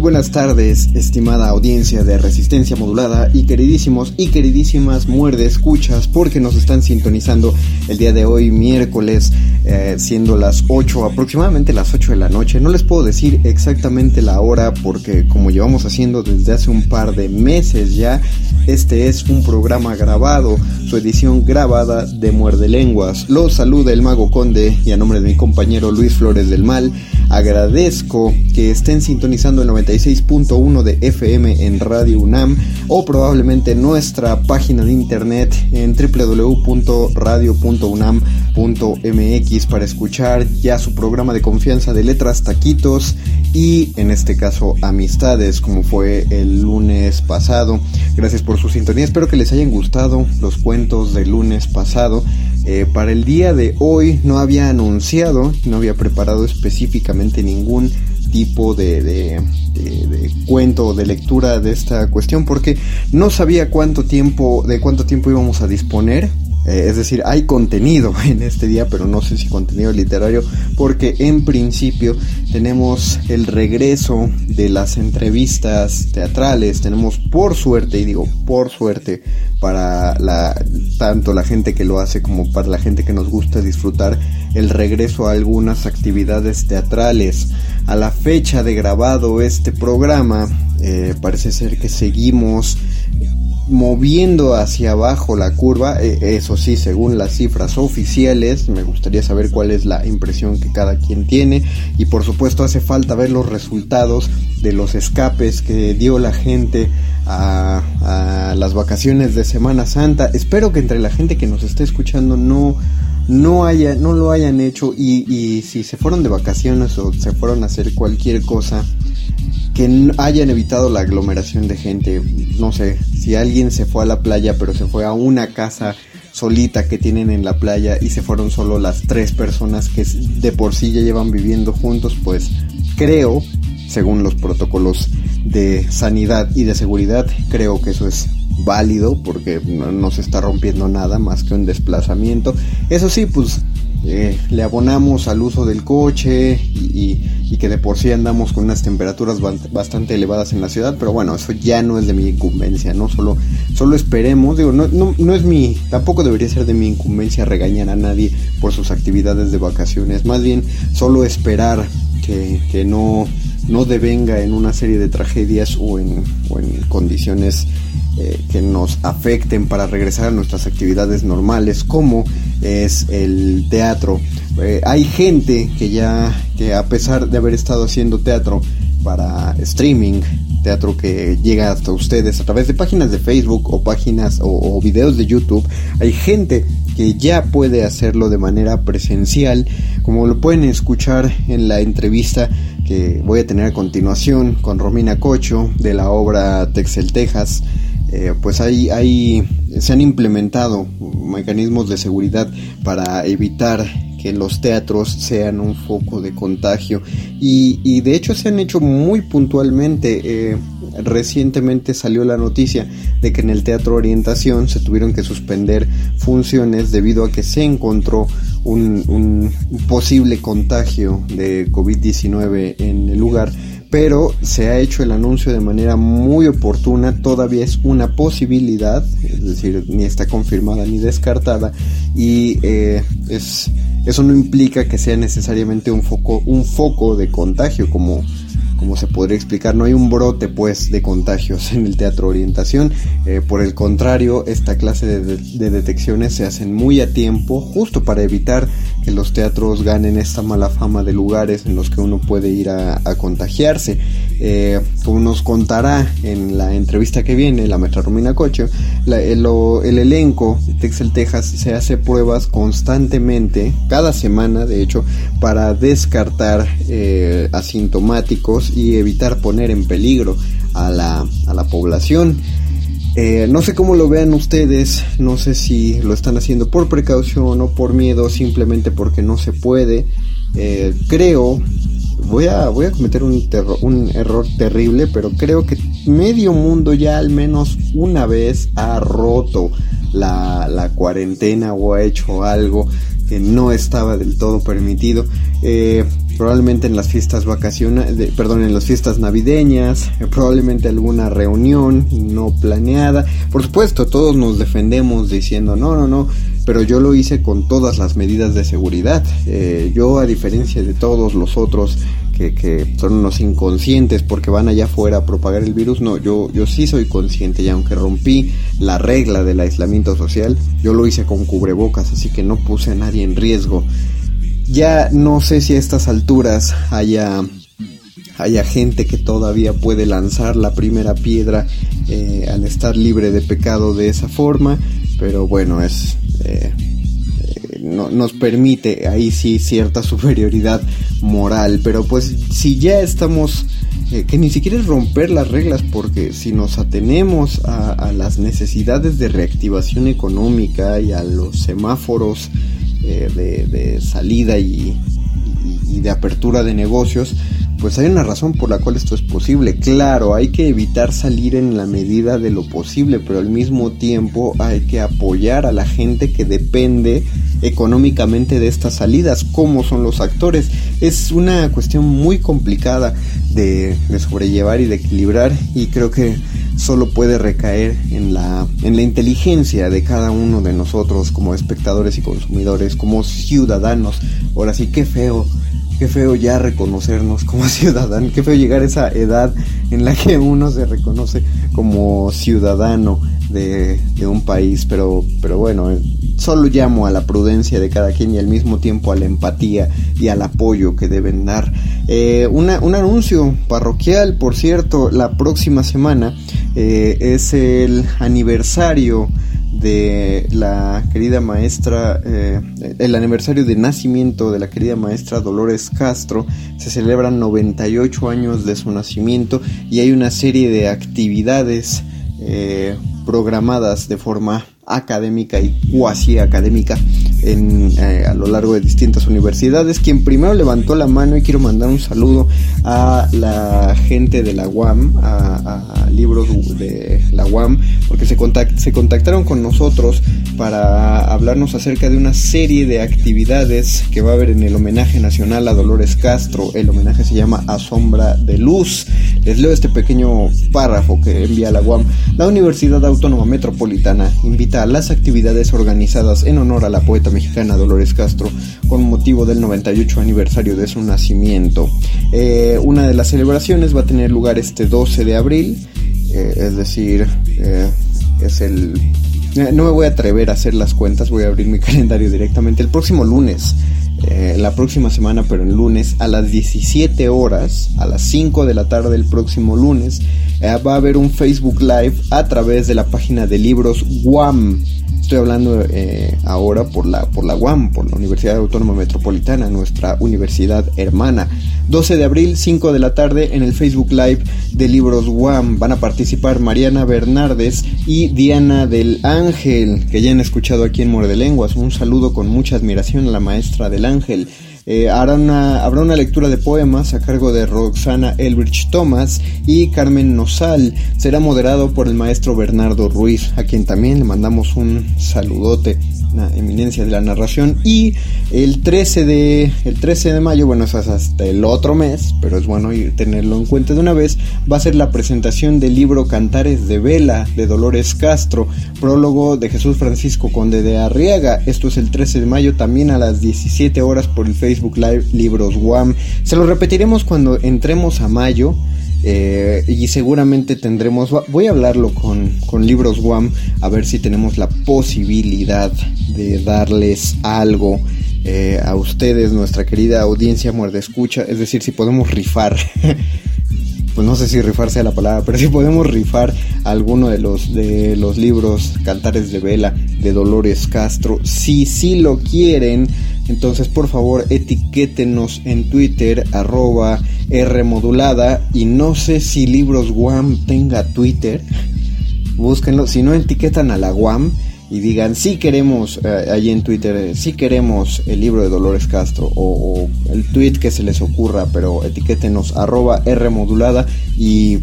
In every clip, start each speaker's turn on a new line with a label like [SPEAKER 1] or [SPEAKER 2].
[SPEAKER 1] Buenas tardes, estimada audiencia de Resistencia Modulada y queridísimos y queridísimas muerde escuchas porque nos están sintonizando el día de hoy miércoles eh, siendo las 8 aproximadamente las 8 de la noche. No les puedo decir exactamente la hora porque como llevamos haciendo desde hace un par de meses ya, este es un programa grabado, su edición grabada de Muerde Lenguas. Los saluda el Mago Conde y a nombre de mi compañero Luis Flores del Mal agradezco que estén sintonizando el 96.1 de FM en Radio UNAM o probablemente nuestra página de internet en www.radio.unam.mx para escuchar ya su programa de confianza de letras taquitos y en este caso amistades como fue el lunes pasado. Gracias por su sintonía, espero que les hayan gustado los cuentos del lunes pasado. Eh, para el día de hoy no había anunciado, no había preparado específicamente ningún tipo de, de, de, cuento de lectura de esta cuestión porque no sabía cuánto tiempo, de cuánto tiempo íbamos a disponer. Eh, es decir, hay contenido en este día, pero no sé si contenido literario, porque en principio tenemos el regreso de las entrevistas teatrales. Tenemos por suerte, y digo por suerte, para tanto la gente que lo hace como para la gente que nos gusta disfrutar, el regreso a algunas actividades teatrales. A la fecha de grabado este programa, eh, parece ser que seguimos moviendo hacia abajo la curva, eh, eso sí, según las cifras oficiales, me gustaría saber cuál es la impresión que cada quien tiene y por supuesto hace falta ver los resultados de los escapes que dio la gente a, a las vacaciones de Semana Santa. Espero que entre la gente que nos esté escuchando no no haya, no lo hayan hecho y, y si se fueron de vacaciones o se fueron a hacer cualquier cosa que hayan evitado la aglomeración de gente. No sé, si alguien se fue a la playa pero se fue a una casa solita que tienen en la playa y se fueron solo las tres personas que de por sí ya llevan viviendo juntos, pues creo, según los protocolos de sanidad y de seguridad, creo que eso es válido porque no, se está rompiendo nada más que un desplazamiento. Eso sí, pues eh, le abonamos al uso del coche y, y, y, que de por sí andamos con unas temperaturas bastante elevadas en la ciudad, pero bueno, eso ya no es de mi incumbencia, ¿no? Solo, solo esperemos, digo, no, no, no es mi, tampoco debería ser de mi incumbencia regañar a nadie por sus actividades de vacaciones, más bien solo esperar que, que no, no devenga en una serie de tragedias o en, condiciones eh, que nos afecten para regresar a nuestras actividades normales como es el teatro. Eh, hay gente que ya que a pesar de haber estado haciendo teatro para streaming teatro que llega hasta ustedes a través de páginas de Facebook o páginas o videos de YouTube hay gente que ya puede hacerlo de manera presencial como lo pueden escuchar en la entrevista que voy a tener a continuación con Romina Cocho de la obra Texel Texas. Eh, pues hay, se han implementado mecanismos de seguridad para evitar que los teatros sean un foco de contagio. Y, de hecho se han hecho muy puntualmente. Eh, recientemente salió la noticia de que en el Teatro Orientación se tuvieron que suspender funciones debido a que se encontró un, un posible contagio de COVID-19 en el lugar. Pero se ha hecho el anuncio de manera muy oportuna, todavía es una posibilidad, es decir, ni está confirmada ni descartada, y eh, es, eso no implica que sea necesariamente un foco, un foco de contagio como como se podría explicar, no hay un brote pues de contagios en el teatro orientación, eh, por el contrario, esta clase de, detecciones se hacen muy a tiempo, justo para evitar que los teatros ganen esta mala fama de lugares en los que uno puede ir a, contagiarse. Eh, como nos contará en la entrevista que viene la maestra Romina Coche, el, el, elenco de Texel, Texas se hace pruebas constantemente, cada semana de hecho, para descartar eh, asintomáticos y evitar poner en peligro a la, a la población. Eh, no sé cómo lo vean ustedes, no sé si lo están haciendo por precaución o por miedo, simplemente porque no se puede. Eh, creo, voy a, voy a cometer un, un error terrible, pero creo que medio mundo ya al menos una vez ha roto la, la cuarentena o ha hecho algo que no estaba del todo permitido. Eh, probablemente en las fiestas vacacionales, perdón, en las fiestas navideñas, eh, probablemente alguna reunión no planeada. Por supuesto, todos nos defendemos diciendo, no, no, no, pero yo lo hice con todas las medidas de seguridad. Eh, yo, a diferencia de todos los otros que, que, son unos inconscientes porque van allá afuera a propagar el virus, no, yo, yo sí soy consciente y aunque rompí la regla del aislamiento social, yo lo hice con cubrebocas, así que no puse a nadie en riesgo. Ya no sé si a estas alturas haya, haya gente que todavía puede lanzar la primera piedra eh, al estar libre de pecado de esa forma, pero bueno, es... Eh, eh, no, nos permite ahí sí cierta superioridad moral, pero pues si ya estamos, que ni siquiera es romper las reglas, porque si nos atenemos a las necesidades de reactivación económica y a los semáforos eh, de, salida y, de apertura de negocios, pues hay una razón por la cual esto es posible. Claro, hay que evitar salir en la medida de lo posible, pero al mismo tiempo hay que apoyar a la gente que depende económicamente de estas salidas, como son los actores. Es una cuestión muy complicada de, de sobrellevar y de equilibrar y creo que solo puede recaer en la, en la inteligencia de cada uno de nosotros como espectadores y consumidores, como ciudadanos. Ahora sí, qué feo, qué feo ya reconocernos como ciudadanos, qué feo llegar a esa edad en la que uno se reconoce como ciudadano de, un país, pero, pero bueno, solo llamo a la prudencia de cada quien y al mismo tiempo a la empatía y al apoyo que deben dar. Eh, un anuncio parroquial, por cierto, la próxima semana eh, es el aniversario de la querida maestra, eh, el aniversario de nacimiento de la querida maestra Dolores Castro. Se celebran 98 años de su nacimiento y hay una serie de actividades programadas de forma académica y cuasi académica eh, a lo largo de distintas universidades. Quien primero levantó la mano y quiero mandar un saludo a la gente de la UAM, a, libros de la UAM, porque se, se contactaron con nosotros para hablarnos acerca de una serie de actividades que va a haber en el homenaje nacional a Dolores Castro. El homenaje se llama A Sombra de Luz. Les leo este pequeño párrafo que envía la UAM. La Universidad Autónoma Metropolitana invita a las actividades organizadas en honor a la poeta mexicana Dolores Castro con motivo del 98 aniversario de su nacimiento. Eh, una de las celebraciones va a tener lugar este 12 de abril, eh, es decir, eh, es el... No me voy a atrever a hacer las cuentas, voy a abrir mi calendario directamente. El próximo lunes la próxima semana, pero el lunes, a las 17 horas, a las 5 de la tarde del próximo lunes, va a haber un Facebook Live a través de la página de libros WAM Estoy hablando eh, ahora por la, por la UAM, por la Universidad Autónoma Metropolitana, nuestra universidad hermana. 12 de abril, 5 de la tarde, en el Facebook Live de Libros UAM. Van a participar Mariana Bernardes y Diana del Ángel, que ya han escuchado aquí en Muerde Lenguas. Un saludo con mucha admiración a la maestra del Ángel. Eh, habrá, una, habrá una lectura de poemas a cargo de Roxana Elbridge Thomas y Carmen Nosal. Será moderado por el maestro Bernardo Ruiz, a quien también le mandamos un saludote una eminencia de la narración y el 13 de el 13 de mayo bueno es hasta el otro mes pero es bueno ir, tenerlo en cuenta de una vez va a ser la presentación del libro Cantares de Vela de Dolores Castro prólogo de Jesús Francisco Conde de Arriaga esto es el 13 de mayo también a las 17 horas por el Facebook Live Libros WAM se lo repetiremos cuando entremos a mayo eh, y seguramente tendremos, voy a hablarlo con, con Libros WAM, a ver si tenemos la posibilidad de darles algo eh, a ustedes, nuestra querida audiencia muerde escucha, es decir, si podemos rifar. pues no sé si rifar sea la palabra, pero si podemos rifar alguno de los de los libros Cantares de Vela de Dolores Castro, si sí lo quieren, entonces por favor etiquétenos en Twitter arroba Rmodulada y no sé si Libros Guam tenga Twitter. Búsquenlo, si no etiquetan a la Guam y digan si queremos eh, allí en Twitter, si queremos el libro de Dolores Castro o, el tweet que se les ocurra, pero etiquétenos arroba Rmodulada y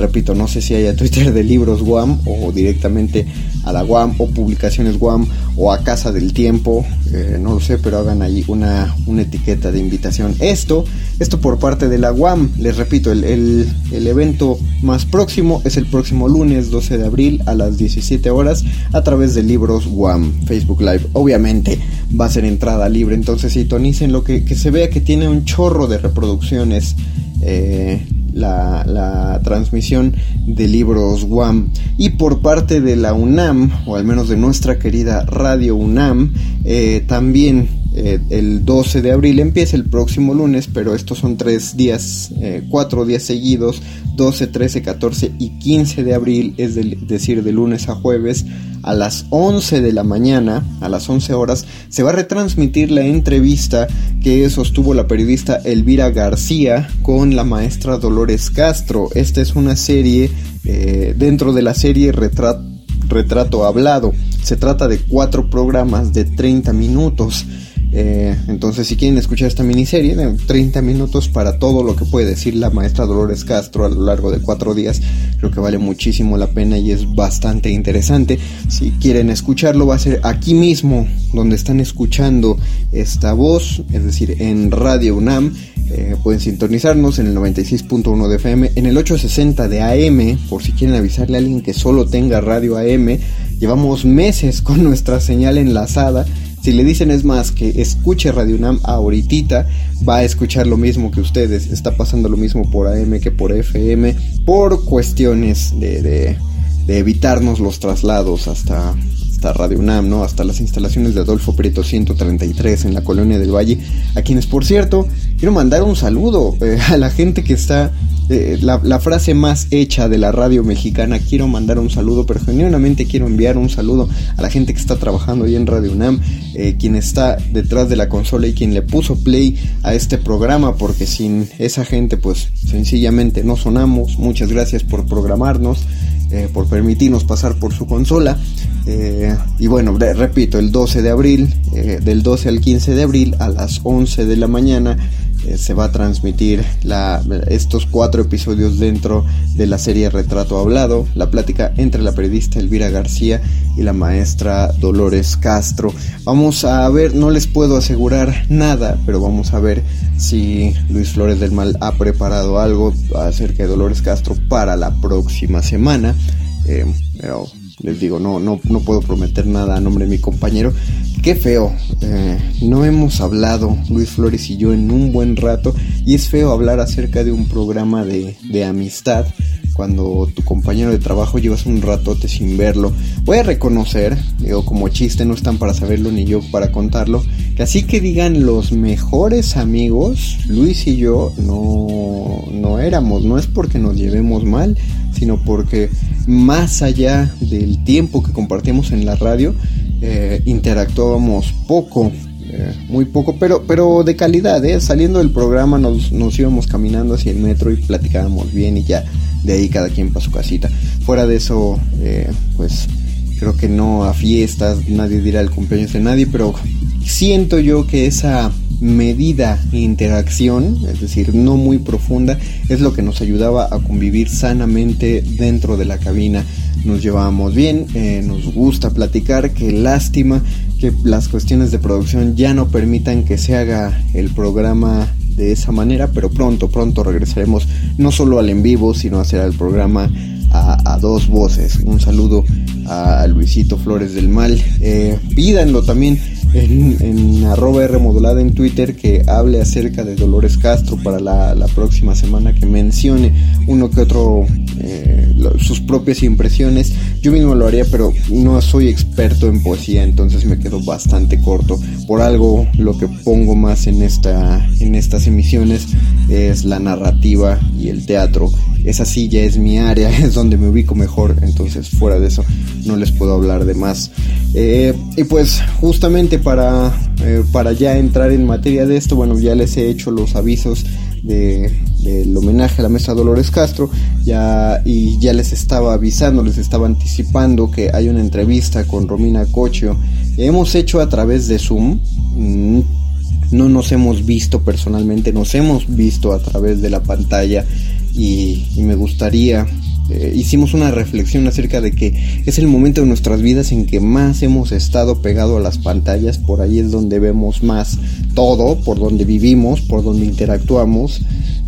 [SPEAKER 1] repito, no sé si haya Twitter de libros Guam o directamente a la Guam o publicaciones Guam o a Casa del Tiempo, eh, no lo sé, pero hagan ahí una, una, etiqueta de invitación. Esto, esto por parte de la Guam, les repito, el, el, evento más próximo es el próximo lunes 12 de abril a las 17 horas a través de Libros Guam, Facebook Live. Obviamente va a ser entrada libre, entonces sintonicen lo que, que se vea que tiene un chorro de reproducciones. Eh, la, transmisión de libros WAM y por parte de la UNAM o al menos de nuestra querida Radio UNAM eh, también eh, el 12 de abril empieza el próximo lunes pero estos son tres días eh, cuatro días seguidos 12 13 14 y 15 de abril es decir de lunes a jueves a las 11 de la mañana, a las 11 horas, se va a retransmitir la entrevista que sostuvo la periodista Elvira García con la maestra Dolores Castro. Esta es una serie, eh, dentro de la serie Retrato, Retrato Hablado. Se trata de cuatro programas de 30 minutos. Eh, entonces, si quieren escuchar esta miniserie, de 30 minutos para todo lo que puede decir la maestra Dolores Castro a lo largo de cuatro días, creo que vale muchísimo la pena y es bastante interesante. Si quieren escucharlo, va a ser aquí mismo donde están escuchando esta voz, es decir, en Radio UNAM. Eh, pueden sintonizarnos en el 96.1 de FM, en el 860 de AM, por si quieren avisarle a alguien que solo tenga radio AM. Llevamos meses con nuestra señal enlazada si le dicen es más que escuche Radio UNAM ahorita, va a escuchar lo mismo que ustedes. Está pasando lo mismo por AM que por FM, por cuestiones de, de, de evitarnos los traslados hasta, hasta Radio UNAM, ¿no? Hasta las instalaciones de Adolfo Prieto 133 en la colonia del Valle, a quienes, por cierto, quiero mandar un saludo eh, a la gente que está eh, la, frase más hecha de la radio mexicana. Quiero mandar un saludo, pero genuinamente quiero enviar un saludo a la gente que está trabajando ahí en Radio UNAM, eh, quien está detrás de la consola y quien le puso play a este programa, porque sin esa gente, pues sencillamente no sonamos. Muchas gracias por programarnos. Por permitirnos pasar por su consola. y bueno, repito, el 12 de abril, del 12 al 15 de abril a las 11 de la mañana eh, se va a transmitir la, estos cuatro episodios dentro de la serie Retrato Hablado, la plática entre la periodista Elvira García y la maestra Dolores Castro. Vamos a ver, no les puedo asegurar nada, pero vamos a ver si Luis Flores del Mal ha preparado algo acerca de Dolores Castro para la próxima semana. Eh, pero les digo, no, no, no puedo prometer nada a nombre de mi compañero. Qué feo, eh, no hemos hablado Luis Flores y yo en un buen rato y es feo hablar acerca de un programa de, de amistad cuando tu compañero de trabajo llevas un ratote sin verlo. Voy a reconocer, digo como chiste, no están para saberlo ni yo para contarlo, que así que digan los mejores amigos, Luis y yo no, no éramos, no es porque nos llevemos mal, sino porque más allá del tiempo que compartimos en la radio, eh, interactuábamos poco, eh, muy poco, pero, pero de calidad, ¿eh? Saliendo del programa nos, nos íbamos caminando hacia el metro y platicábamos bien y ya de ahí cada quien para su casita. Fuera de eso, eh, pues creo que no a fiestas, nadie dirá el cumpleaños de nadie, pero siento yo que esa medida interacción, es decir, no muy profunda, es lo que nos ayudaba a convivir sanamente dentro de la cabina. Nos llevábamos bien, eh, nos gusta platicar, qué lástima que las cuestiones de producción ya no permitan que se haga el programa de esa manera, pero pronto, pronto regresaremos no solo al en vivo, sino a hacer el programa a, dos voces. Un saludo a Luisito Flores del Mal. Eh, pídanlo también en, en, arroba R modulada en Twitter que hable acerca de Dolores Castro para la, la próxima semana, que mencione uno que otro eh, sus propias impresiones. Yo mismo lo haría, pero no soy experto en poesía, entonces me quedo bastante corto. Por algo lo que pongo más en, esta, en estas emisiones es la narrativa y el teatro. Esa sí ya es mi área, es donde me ubico mejor, entonces fuera de eso no les puedo hablar de más. Eh, y pues justamente para, eh, para ya entrar en materia de esto, bueno, ya les he hecho los avisos de, del homenaje a la mesa Dolores Castro ya y ya les estaba avisando, les estaba anticipando que hay una entrevista con Romina Cochio. Hemos hecho a través de Zoom. Mm, no nos hemos visto personalmente, nos hemos visto a través de la pantalla y me gustaría eh, hicimos una reflexión acerca de que es el momento de nuestras vidas en que más hemos estado pegado a las pantallas, por ahí es donde vemos más todo, por donde vivimos, por donde interactuamos.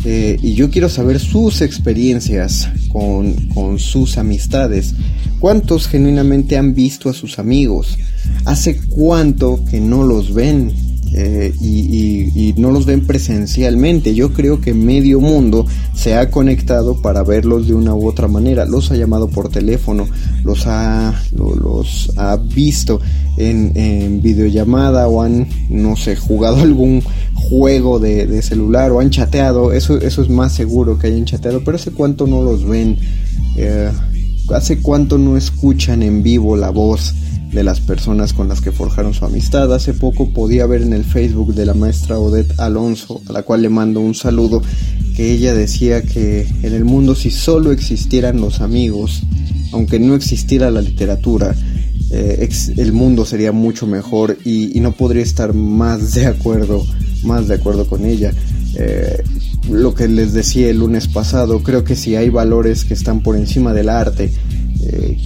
[SPEAKER 1] Eh, y yo quiero saber sus experiencias con, con sus amistades. ¿Cuántos genuinamente han visto a sus amigos? ¿Hace cuánto que no los ven? Eh, y, no los ven presencialmente. Yo creo que medio mundo se ha conectado para verlos de una u otra manera. Los ha llamado por teléfono, los ha, lo, los ha visto en, en, videollamada o han, no sé, jugado algún juego de, de, celular o han chateado. Eso, eso es más seguro que hayan chateado, pero hace cuánto no los ven. Eh, hace cuánto no escuchan en vivo la voz de las personas con las que forjaron su amistad. Hace poco podía ver en el Facebook de la maestra Odette Alonso, a la cual le mando un saludo, que ella decía que en el mundo si solo existieran los amigos, aunque no existiera la literatura, eh, el mundo sería mucho mejor y, y, no podría estar más de acuerdo, más de acuerdo con ella. Eh, lo que les decía el lunes pasado, creo que si hay valores que están por encima del arte,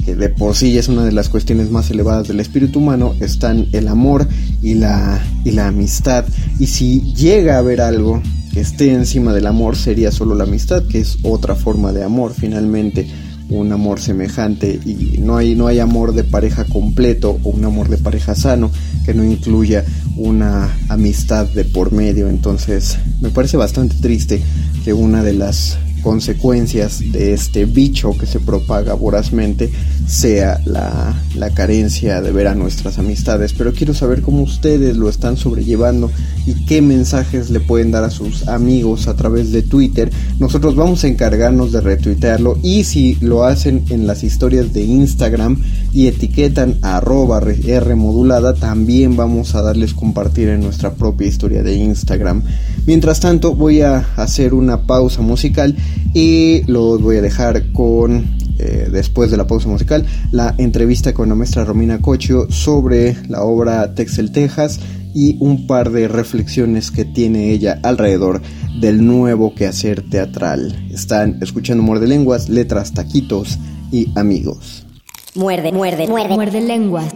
[SPEAKER 1] que de por sí es una de las cuestiones más elevadas del espíritu humano, están el amor y la, y la amistad. Y si llega a haber algo que esté encima del amor, sería solo la amistad, que es otra forma de amor finalmente un amor semejante y no hay no hay amor de pareja completo o un amor de pareja sano que no incluya una amistad de por medio entonces me parece bastante triste que una de las consecuencias de este bicho que se propaga vorazmente sea la, la, carencia de ver a nuestras amistades. Pero quiero saber cómo ustedes lo están sobrellevando y qué mensajes le pueden dar a sus amigos a través de Twitter. Nosotros vamos a encargarnos de retuitearlo y si lo hacen en las historias de Instagram y etiquetan arroba R modulada, también vamos a darles compartir en nuestra propia historia de Instagram. Mientras tanto voy a hacer una pausa musical y los voy a dejar con, eh, después de la pausa musical, la entrevista con la maestra Romina Cochio sobre la obra Texel Texas y un par de reflexiones que tiene ella alrededor del nuevo quehacer teatral. Están escuchando Muerde Lenguas, Letras, Taquitos y Amigos.
[SPEAKER 2] Muerde, muerde, muerde, muerde lenguas.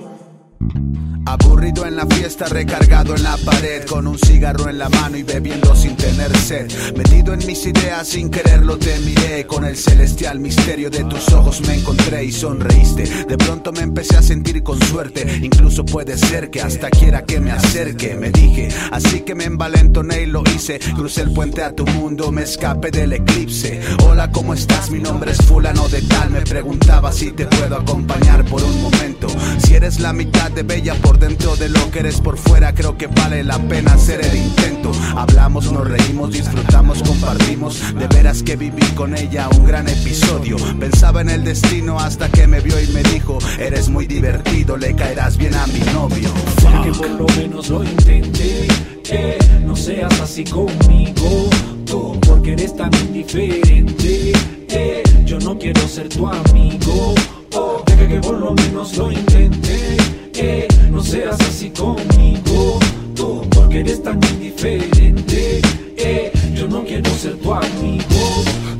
[SPEAKER 3] Aburrido en la fiesta, recargado en la pared, con un cigarro en la mano y bebiendo sin tener sed. Metido en mis ideas, sin quererlo te miré. Con el celestial misterio de tus ojos me encontré y sonreíste. De pronto me empecé a sentir con suerte. Incluso puede ser que hasta quiera que me acerque, me dije. Así que me envalentoné y lo hice. Crucé el puente a tu mundo, me escapé del eclipse. Hola, ¿cómo estás? Mi nombre es Fulano de Tal. Me preguntaba si te puedo acompañar por un momento. Si eres la mitad de bella por Por dentro de lo que eres por fuera, creo que vale la pena hacer el intento. Hablamos, nos reímos, disfrutamos, compartimos. De veras que viví con ella un gran episodio. Pensaba en el destino hasta que me vio y me dijo: Eres muy divertido, le caerás bien a mi novio.
[SPEAKER 4] que por lo menos lo intenté. Eh, no seas así conmigo, tú, porque eres tan indiferente. Eh, yo no quiero ser tu amigo. Oh, deja que por lo menos lo intente. Eh, no seas así conmigo, tú, porque eres tan indiferente. Yo no quiero ser tu amigo.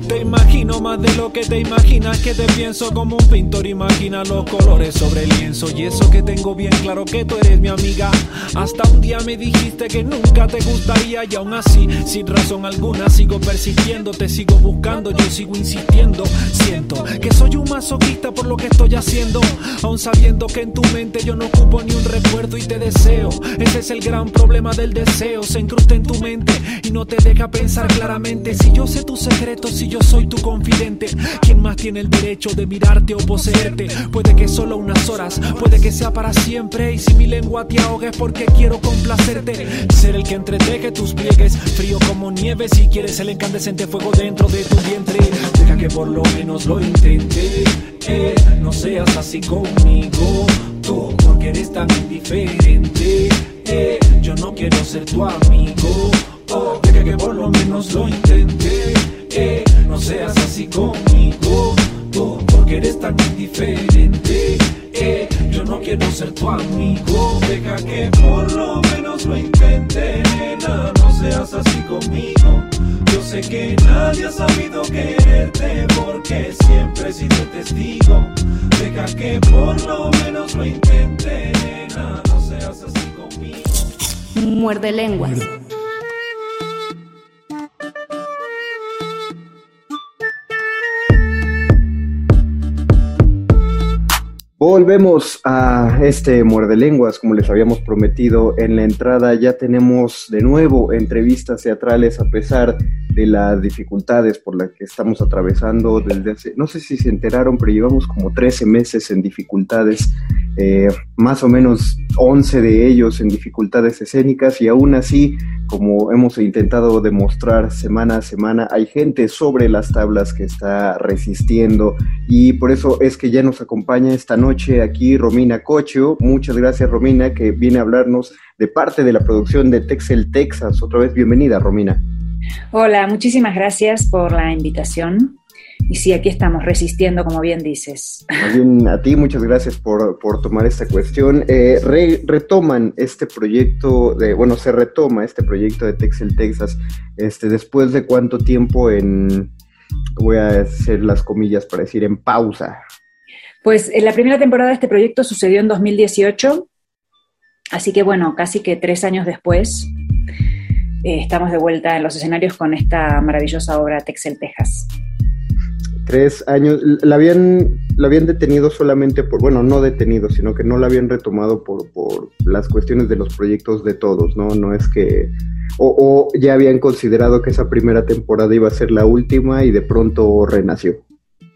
[SPEAKER 4] Te imagino más de lo que te imaginas que te pienso como un pintor. Imagina los colores sobre el lienzo. Y eso que tengo bien claro que tú eres mi amiga. Hasta un día me dijiste que nunca te gustaría. Y aún así sin razón alguna sigo persiguiendo te sigo buscando yo sigo insistiendo. Siento que soy un masoquista por lo que estoy haciendo. Aún sabiendo que en tu mente yo no ocupo ni un recuerdo y te deseo. Ese es el gran problema del deseo. Se incrusta en tu mente y no te deja pensar claramente si yo sé tus secretos si yo soy tu confidente. ¿Quién más tiene el derecho de mirarte o poseerte? Puede que solo unas horas, puede que sea para siempre. Y si mi lengua te ahoga es porque quiero complacerte. Ser el que entreteje tus pliegues, frío como nieve. Si quieres el incandescente fuego dentro de tu vientre, deja que por lo menos lo intente. Eh, no seas así conmigo, tú, porque eres tan indiferente. Eh, yo no quiero ser tu amigo. Oh, deja que por lo menos lo intente. Eh, no seas así conmigo, tú, porque eres tan indiferente. Eh, yo no quiero ser tu amigo, deja que por lo menos lo intente, nena, no seas así conmigo. Yo sé que nadie ha sabido quererte porque siempre he sido testigo. Deja que por lo menos lo intente, nena, no seas así conmigo.
[SPEAKER 2] Muerde lenguas.
[SPEAKER 1] Volvemos a este muerde lenguas, como les habíamos prometido en la entrada. Ya tenemos de nuevo entrevistas teatrales a pesar de las dificultades por las que estamos atravesando desde hace, no sé si se enteraron, pero llevamos como 13 meses en dificultades, eh, más o menos 11 de ellos en dificultades escénicas y aún así, como hemos intentado demostrar semana a semana, hay gente sobre las tablas que está resistiendo y por eso es que ya nos acompaña esta noche aquí Romina Cocho. Muchas gracias Romina que viene a hablarnos de parte de la producción de Texel Texas. Otra vez bienvenida Romina.
[SPEAKER 5] Hola, muchísimas gracias por la invitación. Y sí, aquí estamos resistiendo, como bien dices.
[SPEAKER 1] bien, a ti muchas gracias por, tomar esta cuestión. Eh, retoman este proyecto, de, bueno, se retoma este proyecto de Texel Texas, este, después de cuánto tiempo en, voy a hacer las comillas para decir, en pausa.
[SPEAKER 5] Pues la primera temporada de este proyecto sucedió en 2018, así que bueno, casi que tres años después eh, estamos de vuelta en los escenarios con esta maravillosa obra Texel, Texas.
[SPEAKER 1] Tres años, la habían, la habían detenido solamente por, bueno, no detenido, sino que no la habían retomado por, por las cuestiones de los proyectos de todos, ¿no? No es que, o, o ya habían considerado que esa primera temporada iba a ser la última y de pronto renació.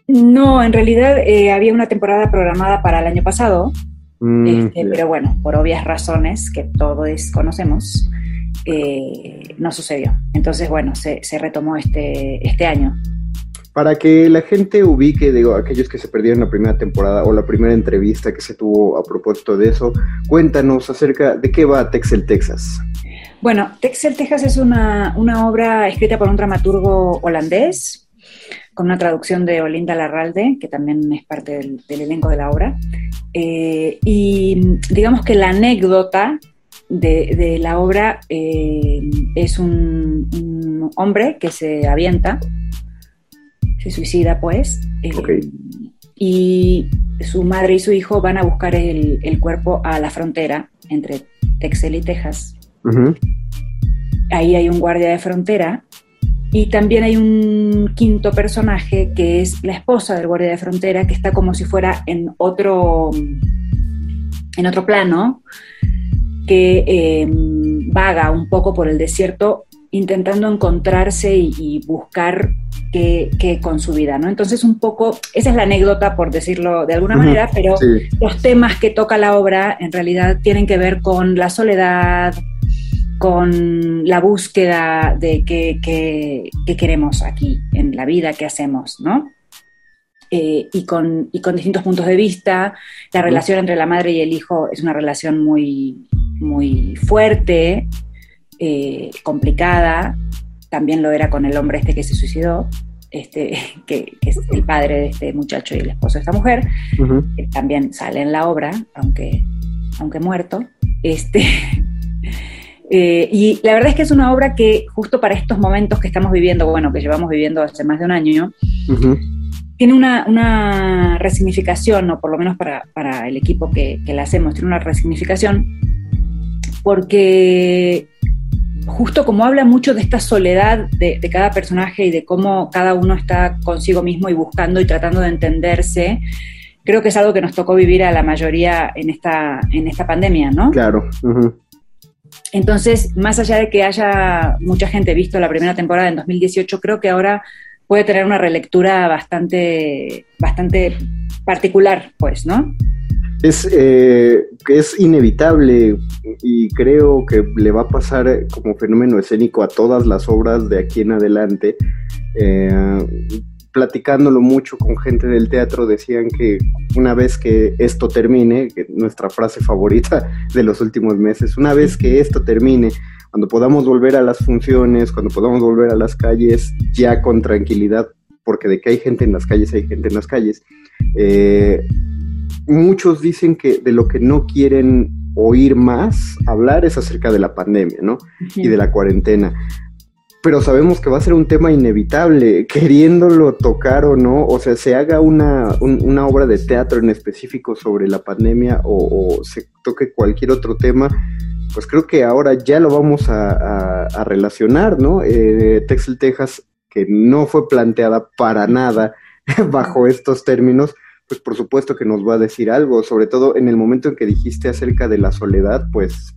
[SPEAKER 5] No, en realidad eh, había una temporada programada para el año pasado, mm, este, pero bueno, por obvias razones que todos conocemos, eh, no sucedió. Entonces, bueno, se, retomó este, este año.
[SPEAKER 1] Para que la gente ubique, digo, aquellos que se perdieron la primera temporada o la primera entrevista que se tuvo a propósito de eso, cuéntanos acerca de qué va Texel, Texas.
[SPEAKER 5] Bueno, Texel, Texas es una, una obra escrita por un dramaturgo holandés, con una traducción de Olinda Larralde, que también es parte del, elenco de la obra. Eh, y digamos que la anécdota de, la obra eh, es un, hombre que se avienta, se suicida pues, eh, y su madre y su hijo van a buscar el, cuerpo a la frontera entre Texel y Texas. Ahí hay un guardia de frontera y también hay un quinto personaje que es la esposa del guardia de frontera, que está como si fuera en otro, en otro plano, que em, vaga un poco por el desierto intentando encontrarse y, buscar que, con su vida, ¿no? Entonces un poco, esa es la anécdota, por decirlo de alguna manera, pero los temas que toca la obra en realidad tienen que ver con la soledad, con la búsqueda de qué, queremos aquí en la vida, qué hacemos, ¿no? Eh, y, con, y, con, distintos puntos de vista. La relación entre la madre y el hijo es una relación muy, muy fuerte, eh, complicada. También lo era con el hombre este que se suicidó este, que, es el padre de este muchacho y el esposo de esta mujer, que también sale en la obra, aunque, aunque muerto. Este, eh, y la verdad es que es una obra que justo para estos momentos que estamos viviendo, bueno, que llevamos viviendo hace más de un año, tiene una, una, resignificación, o por lo menos para, para el equipo que, que la hacemos, tiene una resignificación, porque justo como habla mucho de esta soledad de, cada personaje y de cómo cada uno está consigo mismo y buscando y tratando de entenderse, creo que es algo que nos tocó vivir a la mayoría en esta, en esta pandemia, ¿no?
[SPEAKER 1] Claro.
[SPEAKER 5] Entonces, más allá de que haya mucha gente visto la primera temporada en 2018, creo que ahora puede tener una relectura bastante, bastante particular, pues, ¿no?
[SPEAKER 1] Es, eh, es inevitable y creo que le va a pasar como fenómeno escénico a todas las obras de aquí en adelante. Eh, platicándolo mucho con gente del teatro, decían que una vez que esto termine, nuestra frase favorita de los últimos meses, una vez que esto termine, cuando podamos volver a las funciones, cuando podamos volver a las calles, ya con tranquilidad, porque de que hay gente en las calles, hay gente en las calles, eh, muchos dicen que de lo que no quieren oír más hablar es acerca de la pandemia, ¿no? Y de la cuarentena. Pero sabemos que va a ser un tema inevitable, queriéndolo tocar o no, o sea, se haga una, obra de teatro en específico sobre la pandemia o, se toque cualquier otro tema, pues creo que ahora ya lo vamos a, relacionar, ¿no? Eh, Texel, Texas, que no fue planteada para nada bajo estos términos, pues por supuesto que nos va a decir algo, sobre todo en el momento en que dijiste acerca de la soledad, pues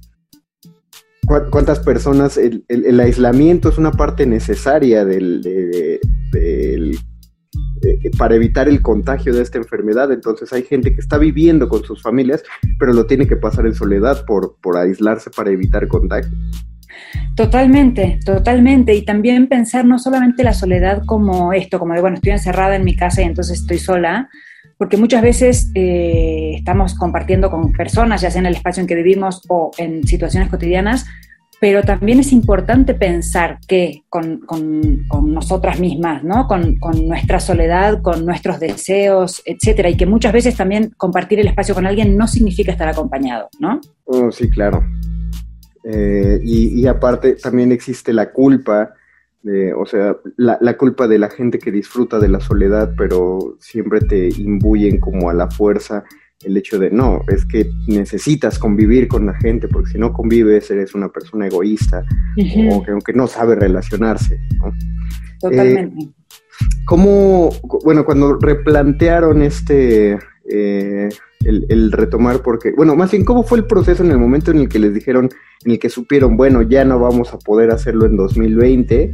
[SPEAKER 1] cuántas personas, el, aislamiento es una parte necesaria del, para evitar el contagio de esta enfermedad, entonces hay gente que está viviendo con sus familias, pero lo tiene que pasar en soledad por, por aislarse para evitar contagio.
[SPEAKER 5] Totalmente, totalmente. Y también pensar no solamente la soledad como esto, como de, bueno, estoy encerrada en mi casa y entonces estoy sola, porque muchas veces eh, estamos compartiendo con personas, ya sea en el espacio en que vivimos o en situaciones cotidianas, pero también es importante pensar que con, nosotras mismas, ¿no? Con, nuestra soledad, con nuestros deseos, etcétera, y que muchas veces también compartir el espacio con alguien no significa estar acompañado, ¿no?
[SPEAKER 1] Oh, sí, claro. Eh, y, y, aparte también existe la culpa o sea, la, culpa de la gente que disfruta de la soledad, pero siempre te imbuyen como a la fuerza el hecho de, no, es que necesitas convivir con la gente, porque si no convives eres una persona egoísta o que aunque no sabe relacionarse.
[SPEAKER 5] Totalmente. Eh,
[SPEAKER 1] ¿Cómo, bueno, cuando replantearon este, eh, el, retomar, porque, bueno, más bien, ¿cómo fue el proceso en el momento en el que les dijeron, en el que supieron, bueno, ya no vamos a poder hacerlo en 2020,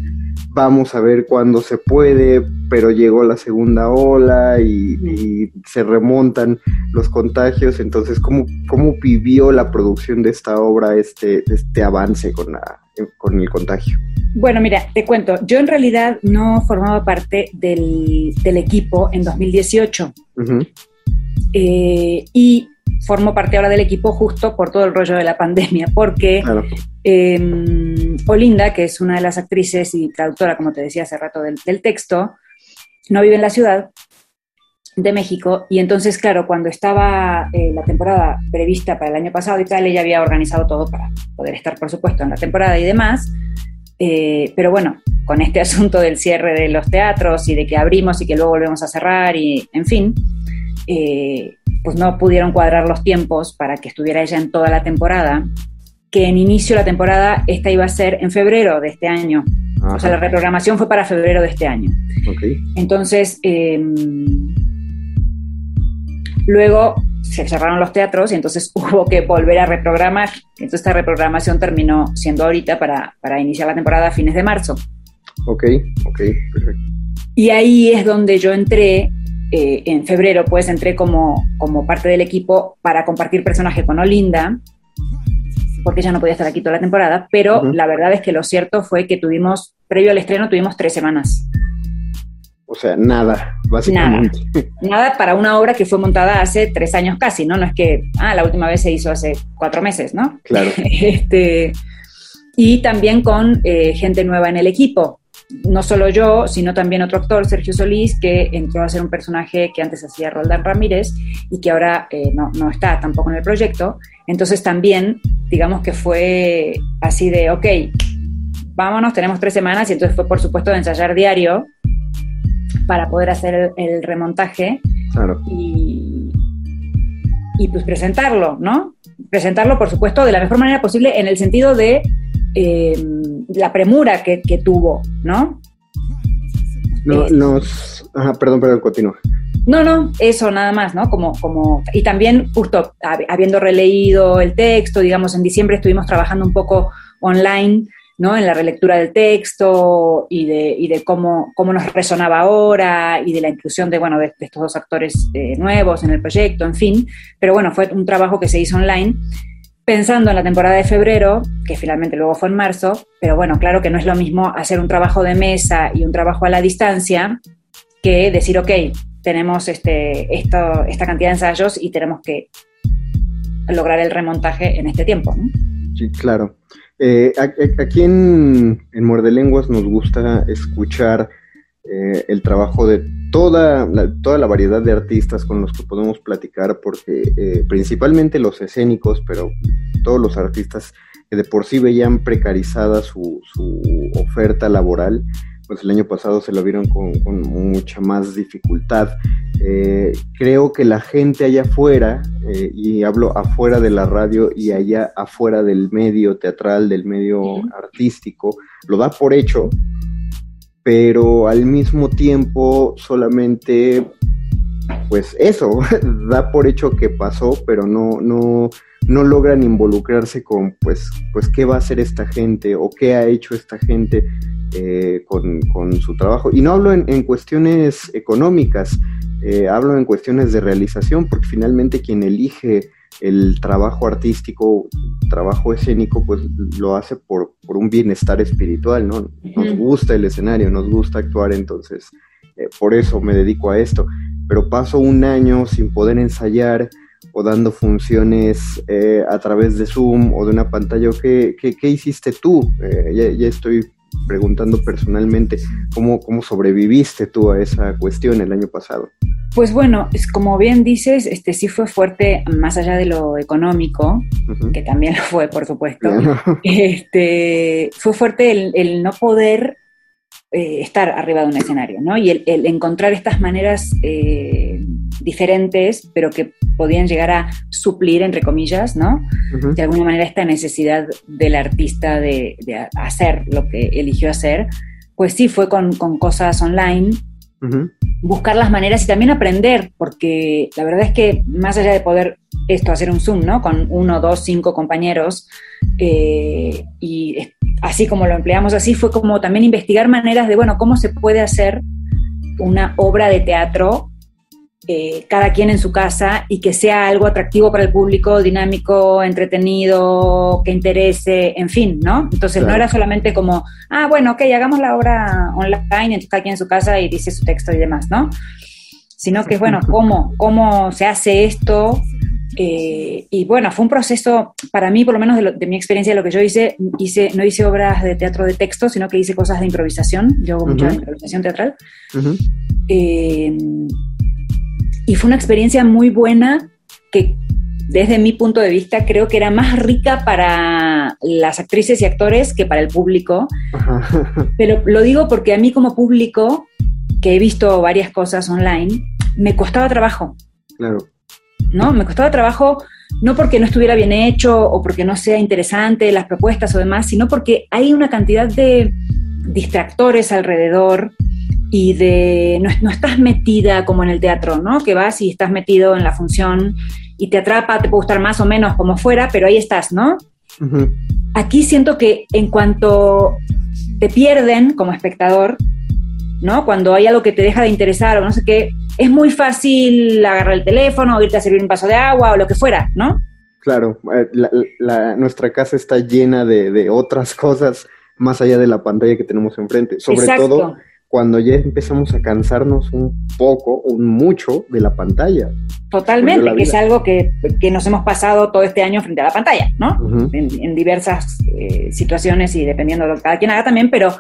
[SPEAKER 1] vamos a ver cuándo se puede, pero llegó la segunda ola y, se remontan los contagios, entonces, ¿cómo, ¿cómo vivió la producción de esta obra este, este avance con, la, con el contagio?
[SPEAKER 5] Bueno, mira, te cuento, yo en realidad no formaba parte del, equipo en 2018. Eh, y formo parte ahora del equipo justo por todo el rollo de la pandemia, porque em, Olinda, que es una de las actrices y traductora, como te decía hace rato, del, texto, no vive en la ciudad de México y entonces, claro, cuando estaba eh, la temporada prevista para el año pasado y tal, ella había organizado todo para poder estar, por supuesto, en la temporada y demás. Eh, pero bueno, con este asunto del cierre de los teatros y de que abrimos y que luego volvemos a cerrar y, en fin, eh, pues no pudieron cuadrar los tiempos para que estuviera ella en toda la temporada, que en inicio de la temporada esta iba a ser en febrero de este año. O sea, la reprogramación fue para febrero de este año. Entonces, em, luego se cerraron los teatros y entonces hubo que volver a reprogramar. Entonces esta reprogramación terminó siendo ahorita para, para iniciar la temporada a fines de marzo.
[SPEAKER 1] Ok, ok, perfecto.
[SPEAKER 5] Y ahí es donde yo entré, eh, en febrero, pues entré como, como parte del equipo para compartir personaje con Olinda, porque ella no podía estar aquí toda la temporada, pero la verdad es que lo cierto fue que tuvimos, previo al estreno, tuvimos tres semanas.
[SPEAKER 1] O sea, nada, básicamente.
[SPEAKER 5] Nada. para una obra que fue montada hace tres años casi, ¿no? No es que, ah, la última vez se hizo hace cuatro meses, ¿no?
[SPEAKER 1] Claro.
[SPEAKER 5] este, y también con eh, gente nueva en el equipo. No solo yo, sino también otro actor, Sergio Solís, que entró a ser un personaje que antes hacía Roldán Ramírez y que ahora eh, no, no está tampoco en el proyecto. Entonces también, digamos que fue así de, ok, vámonos, tenemos tres semanas y entonces fue por supuesto de ensayar diario para poder hacer el, remontaje y, y, pues presentarlo, ¿no? Presentarlo, por supuesto, de la mejor manera posible en el sentido de eh, la premura que, tuvo, ¿no?
[SPEAKER 1] No, nos... Ajá, perdón, perdón, continúa.
[SPEAKER 5] No, no, eso nada más, ¿no? Como, como, y también justo habiendo releído el texto, digamos, en diciembre estuvimos trabajando un poco online ¿no? en la relectura del texto y de, y de cómo, cómo, nos resonaba ahora y de la inclusión de, bueno, de, estos dos actores eh, nuevos en el proyecto, en fin. Pero bueno, fue un trabajo que se hizo online pensando en la temporada de febrero, que finalmente luego fue en marzo, pero bueno, claro que no es lo mismo hacer un trabajo de mesa y un trabajo a la distancia que decir, ok, tenemos este, esto, esta cantidad de ensayos y tenemos que lograr el remontaje en este tiempo.
[SPEAKER 1] Sí, claro. Eh, aquí en, en Muerde Lenguas nos gusta escuchar eh, el trabajo de toda la, toda la variedad de artistas con los que podemos platicar, porque eh, principalmente los escénicos, pero todos los artistas que de por sí veían precarizada su, su oferta laboral, pues el año pasado se lo vieron con, mucha más dificultad. Eh, creo que la gente allá afuera, eh, y hablo afuera de la radio y allá afuera del medio teatral, del medio artístico, lo da por hecho, pero al mismo tiempo solamente, pues eso, da por hecho que pasó, pero no, no, no logran involucrarse con, pues, pues, qué va a hacer esta gente o qué ha hecho esta gente eh, con, su trabajo. Y no hablo en, cuestiones económicas, eh, hablo en cuestiones de realización, porque finalmente quien elige el trabajo artístico, trabajo escénico, pues lo hace por, un bienestar espiritual, ¿no? Nos gusta el escenario, nos gusta actuar, entonces eh, por eso me dedico a esto. Pero paso un año sin poder ensayar o dando funciones a través de Zoom o de una pantalla. ¿Qué, qué, hiciste tú? ya, ya, estoy preguntando personalmente cómo, cómo sobreviviste tú a esa cuestión el año pasado.
[SPEAKER 5] Pues bueno, es como bien dices, este sí fue fuerte más allá de lo económico, que también lo fue, por supuesto. Este, fue fuerte el, no poder eh, estar arriba de un escenario, ¿no? Y el, encontrar estas maneras eh, diferentes, pero que podían llegar a suplir, entre comillas, ¿no? De alguna manera esta necesidad del artista de, hacer lo que eligió hacer, pues sí, fue con, cosas online, buscar las maneras y también aprender, porque la verdad es que más allá de poder esto, hacer un Zoom, ¿no? Con uno, dos, cinco compañeros, eh, y así como lo empleamos así, fue como también investigar maneras de, bueno, cómo se puede hacer una obra de teatro eh, cada quien en su casa y que sea algo atractivo para el público, dinámico, entretenido, que interese, en fin, ¿no? Entonces no era solamente como, ah, bueno, ok, hagamos la obra online, entonces cada quien en su casa y dice su texto y demás, ¿no? Sino que, bueno, ¿cómo, cómo se hace esto? Eh, y bueno, fue un proceso, para mí, por lo menos de, mi experiencia, de lo que yo hice, hice, no hice obras de teatro de texto, sino que hice cosas de improvisación. Yo hago mucha improvisación teatral. Y fue una experiencia muy buena que desde mi punto de vista creo que era más rica para las actrices y actores que para el público. Pero lo digo porque a mí como público, que he visto varias cosas online, me costaba trabajo.
[SPEAKER 1] Claro.
[SPEAKER 5] ¿No? Me costaba trabajo no porque no estuviera bien hecho o porque no sea interesante las propuestas o demás, sino porque hay una cantidad de distractores alrededor y de no, estás metida como en el teatro, ¿no? Que vas y estás metido en la función y te atrapa, te puede gustar más o menos como fuera, pero ahí estás, ¿no? Aquí siento que en cuanto te pierden como espectador, ¿no? Cuando hay algo que te deja de interesar o no sé qué, es muy fácil agarrar el teléfono o irte a servir un vaso de agua o lo que fuera, ¿no?
[SPEAKER 1] Claro, eh, la- la- nuestra casa está llena de, de otras cosas más allá de la pantalla que tenemos enfrente. Sobre
[SPEAKER 5] Exacto.
[SPEAKER 1] todo cuando ya empezamos a cansarnos un poco, un mucho de la pantalla.
[SPEAKER 5] Totalmente,
[SPEAKER 1] la
[SPEAKER 5] que es algo que, que nos hemos pasado todo este año frente a la pantalla, ¿no? En diversas eh, situaciones y dependiendo de lo que cada quien haga también, pero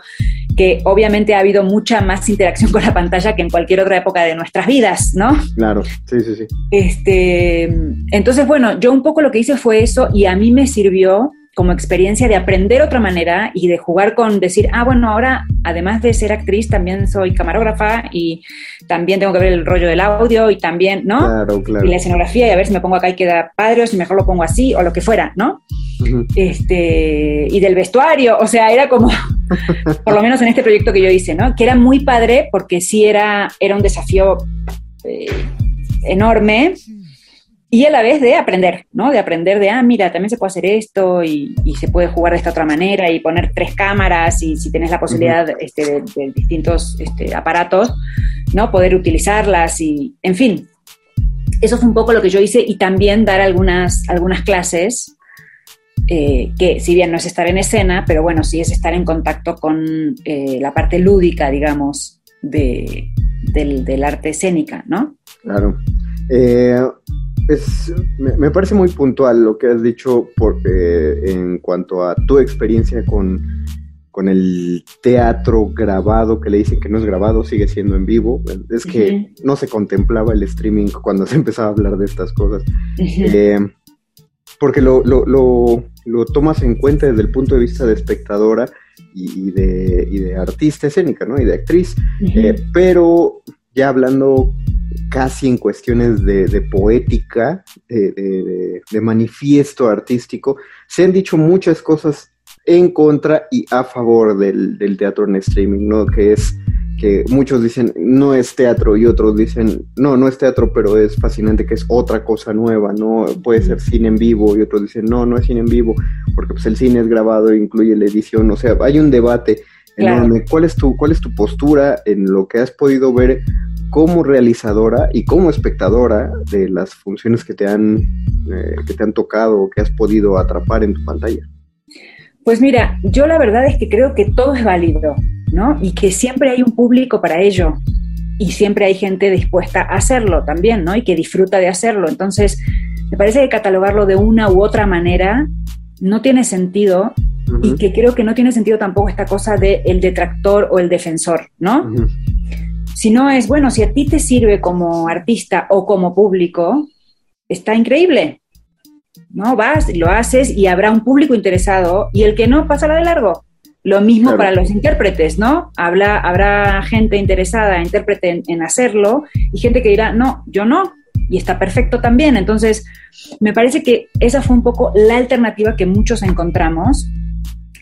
[SPEAKER 5] que obviamente ha habido mucha más interacción con la pantalla que en cualquier otra época de nuestras vidas, ¿no?
[SPEAKER 1] Claro, sí, sí, sí.
[SPEAKER 5] Este, entonces, bueno, yo un poco lo que hice fue eso y a mí me sirvió como experiencia de aprender otra manera y de jugar con decir, ah, bueno, ahora además de ser actriz también soy camarógrafa y también tengo que ver el rollo del audio y también, ¿no?
[SPEAKER 1] Claro, claro.
[SPEAKER 5] Y la escenografía y a ver si me pongo acá y queda padre o si mejor lo pongo así o lo que fuera, ¿no? Este, y del vestuario, o sea, era como, por lo menos en este proyecto que yo hice, ¿no? Que era muy padre porque sí era, era un desafío eh, enorme y a la vez de aprender, ¿no? De aprender de, ah, mira, también se puede hacer esto y, y se puede jugar de esta otra manera y poner tres cámaras y si tenés la posibilidad este, de, de distintos este, aparatos, ¿no? Poder utilizarlas y, en fin. Eso fue un poco lo que yo hice y también dar algunas, algunas clases eh, que si bien no es estar en escena, pero bueno, sí es estar en contacto con eh, la parte lúdica, digamos, de, del, del arte escénica, ¿no?
[SPEAKER 1] Claro. Eh, es- me, me parece muy puntual lo que has dicho por, eh, en cuanto a tu experiencia con, con el teatro grabado, que le dicen que no es grabado, sigue siendo en vivo. Es que no se contemplaba el streaming cuando se empezaba a hablar de estas cosas. Eh, porque lo, lo, lo, lo tomas en cuenta desde el punto de vista de espectadora y, y de, y de artista escénica, ¿no? Y de actriz. Eh, pero ya hablando casi en cuestiones de, de poética, de, de- de- de manifiesto artístico, se han dicho muchas cosas en contra y a favor del, del teatro en streaming, ¿no? Que es que muchos dicen no es teatro y otros dicen no, no es teatro, pero es fascinante que es otra cosa nueva, ¿no? Puede ser cine en vivo y otros dicen no, no es cine en vivo, porque pues el cine es grabado e incluye la edición, o sea, hay un debate
[SPEAKER 5] Claro.
[SPEAKER 1] enorme. ¿Cuál es tu, cuál es tu postura en lo que has podido ver como realizadora y como espectadora de las funciones que te han, eh, que te han tocado o que has podido atrapar en tu pantalla?
[SPEAKER 5] Pues mira, yo la verdad es que creo que todo es válido, ¿no? Y que siempre hay un público para ello. Y siempre hay gente dispuesta a hacerlo también, ¿no? Y que disfruta de hacerlo. Entonces, me parece que catalogarlo de una u otra manera no tiene sentido y que creo que no tiene sentido tampoco esta cosa de el detractor o el defensor, ¿no?
[SPEAKER 1] ujú,
[SPEAKER 5] Si no es, bueno, si a ti te sirve como artista o como público, está increíble. ¿No? Vas, lo haces y habrá un público interesado y el que no, pásala de largo. Lo mismo
[SPEAKER 1] Claro.
[SPEAKER 5] para los intérpretes, ¿no? Habla, habrá gente interesada, intérprete en, en hacerlo y gente que dirá, no, yo no. Y está perfecto también. Entonces, me parece que esa fue un poco la alternativa que muchos encontramos.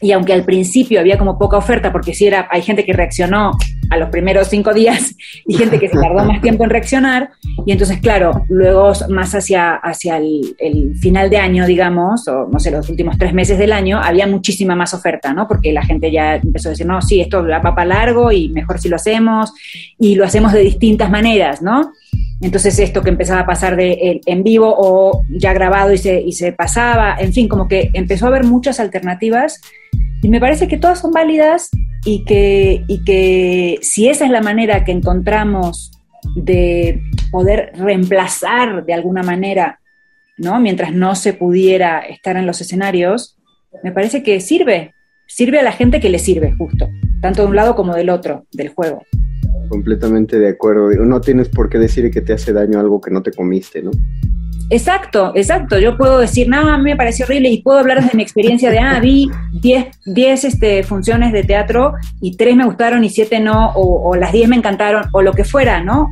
[SPEAKER 5] Y aunque al principio había como poca oferta, porque sí era, hay gente que reaccionó a los primeros cinco días y gente que se tardó más tiempo en reaccionar. Y entonces, claro, luego más hacia, hacia el, el final de año, digamos, o no sé, los últimos tres meses del año, había muchísima más oferta, ¿no? Porque la gente ya empezó a decir, no, sí, esto va para largo y mejor si lo hacemos. Y lo hacemos de distintas maneras, ¿no? Entonces esto que empezaba a pasar de el- en vivo o ya grabado y se, y se pasaba, en fin, como que empezó a haber muchas alternativas y me parece que todas son válidas y que, y que si esa es la manera que encontramos de poder reemplazar de alguna manera, ¿no? Mientras no se pudiera estar en los escenarios, me parece que sirve, sirve a la gente que le sirve justo, tanto de un lado como del otro, del juego.
[SPEAKER 1] Completamente de acuerdo. No tienes por qué decir que te hace daño algo que no te comiste, ¿no?
[SPEAKER 5] Exacto, exacto. Yo puedo decir, no, a mí me pareció horrible y puedo hablar desde mi experiencia de, ah, vi 10, 10 este, funciones de teatro y 3 me gustaron y 7 no, o, o las 10 me encantaron, o lo que fuera, ¿no?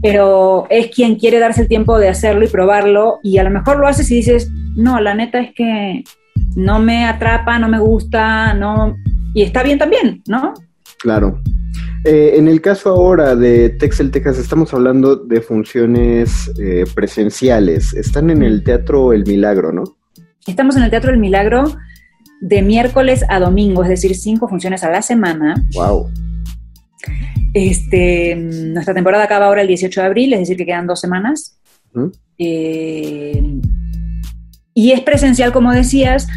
[SPEAKER 5] Pero es quien quiere darse el tiempo de hacerlo y probarlo y a lo mejor lo haces y dices, no, la neta es que no me atrapa, no me gusta, no... Y está bien también, ¿no?
[SPEAKER 1] Claro. Eh, en el caso ahora de Texel, Texas, estamos hablando de funciones eh, presenciales. Están en el Teatro El Milagro, ¿no?
[SPEAKER 5] Estamos en el Teatro del Milagro de miércoles a domingo, es decir, cinco funciones a la semana.
[SPEAKER 1] Wow.
[SPEAKER 5] Este, nuestra temporada acaba ahora el 18 de abril, es decir, que quedan dos semanas. Eh, y es presencial, como decías,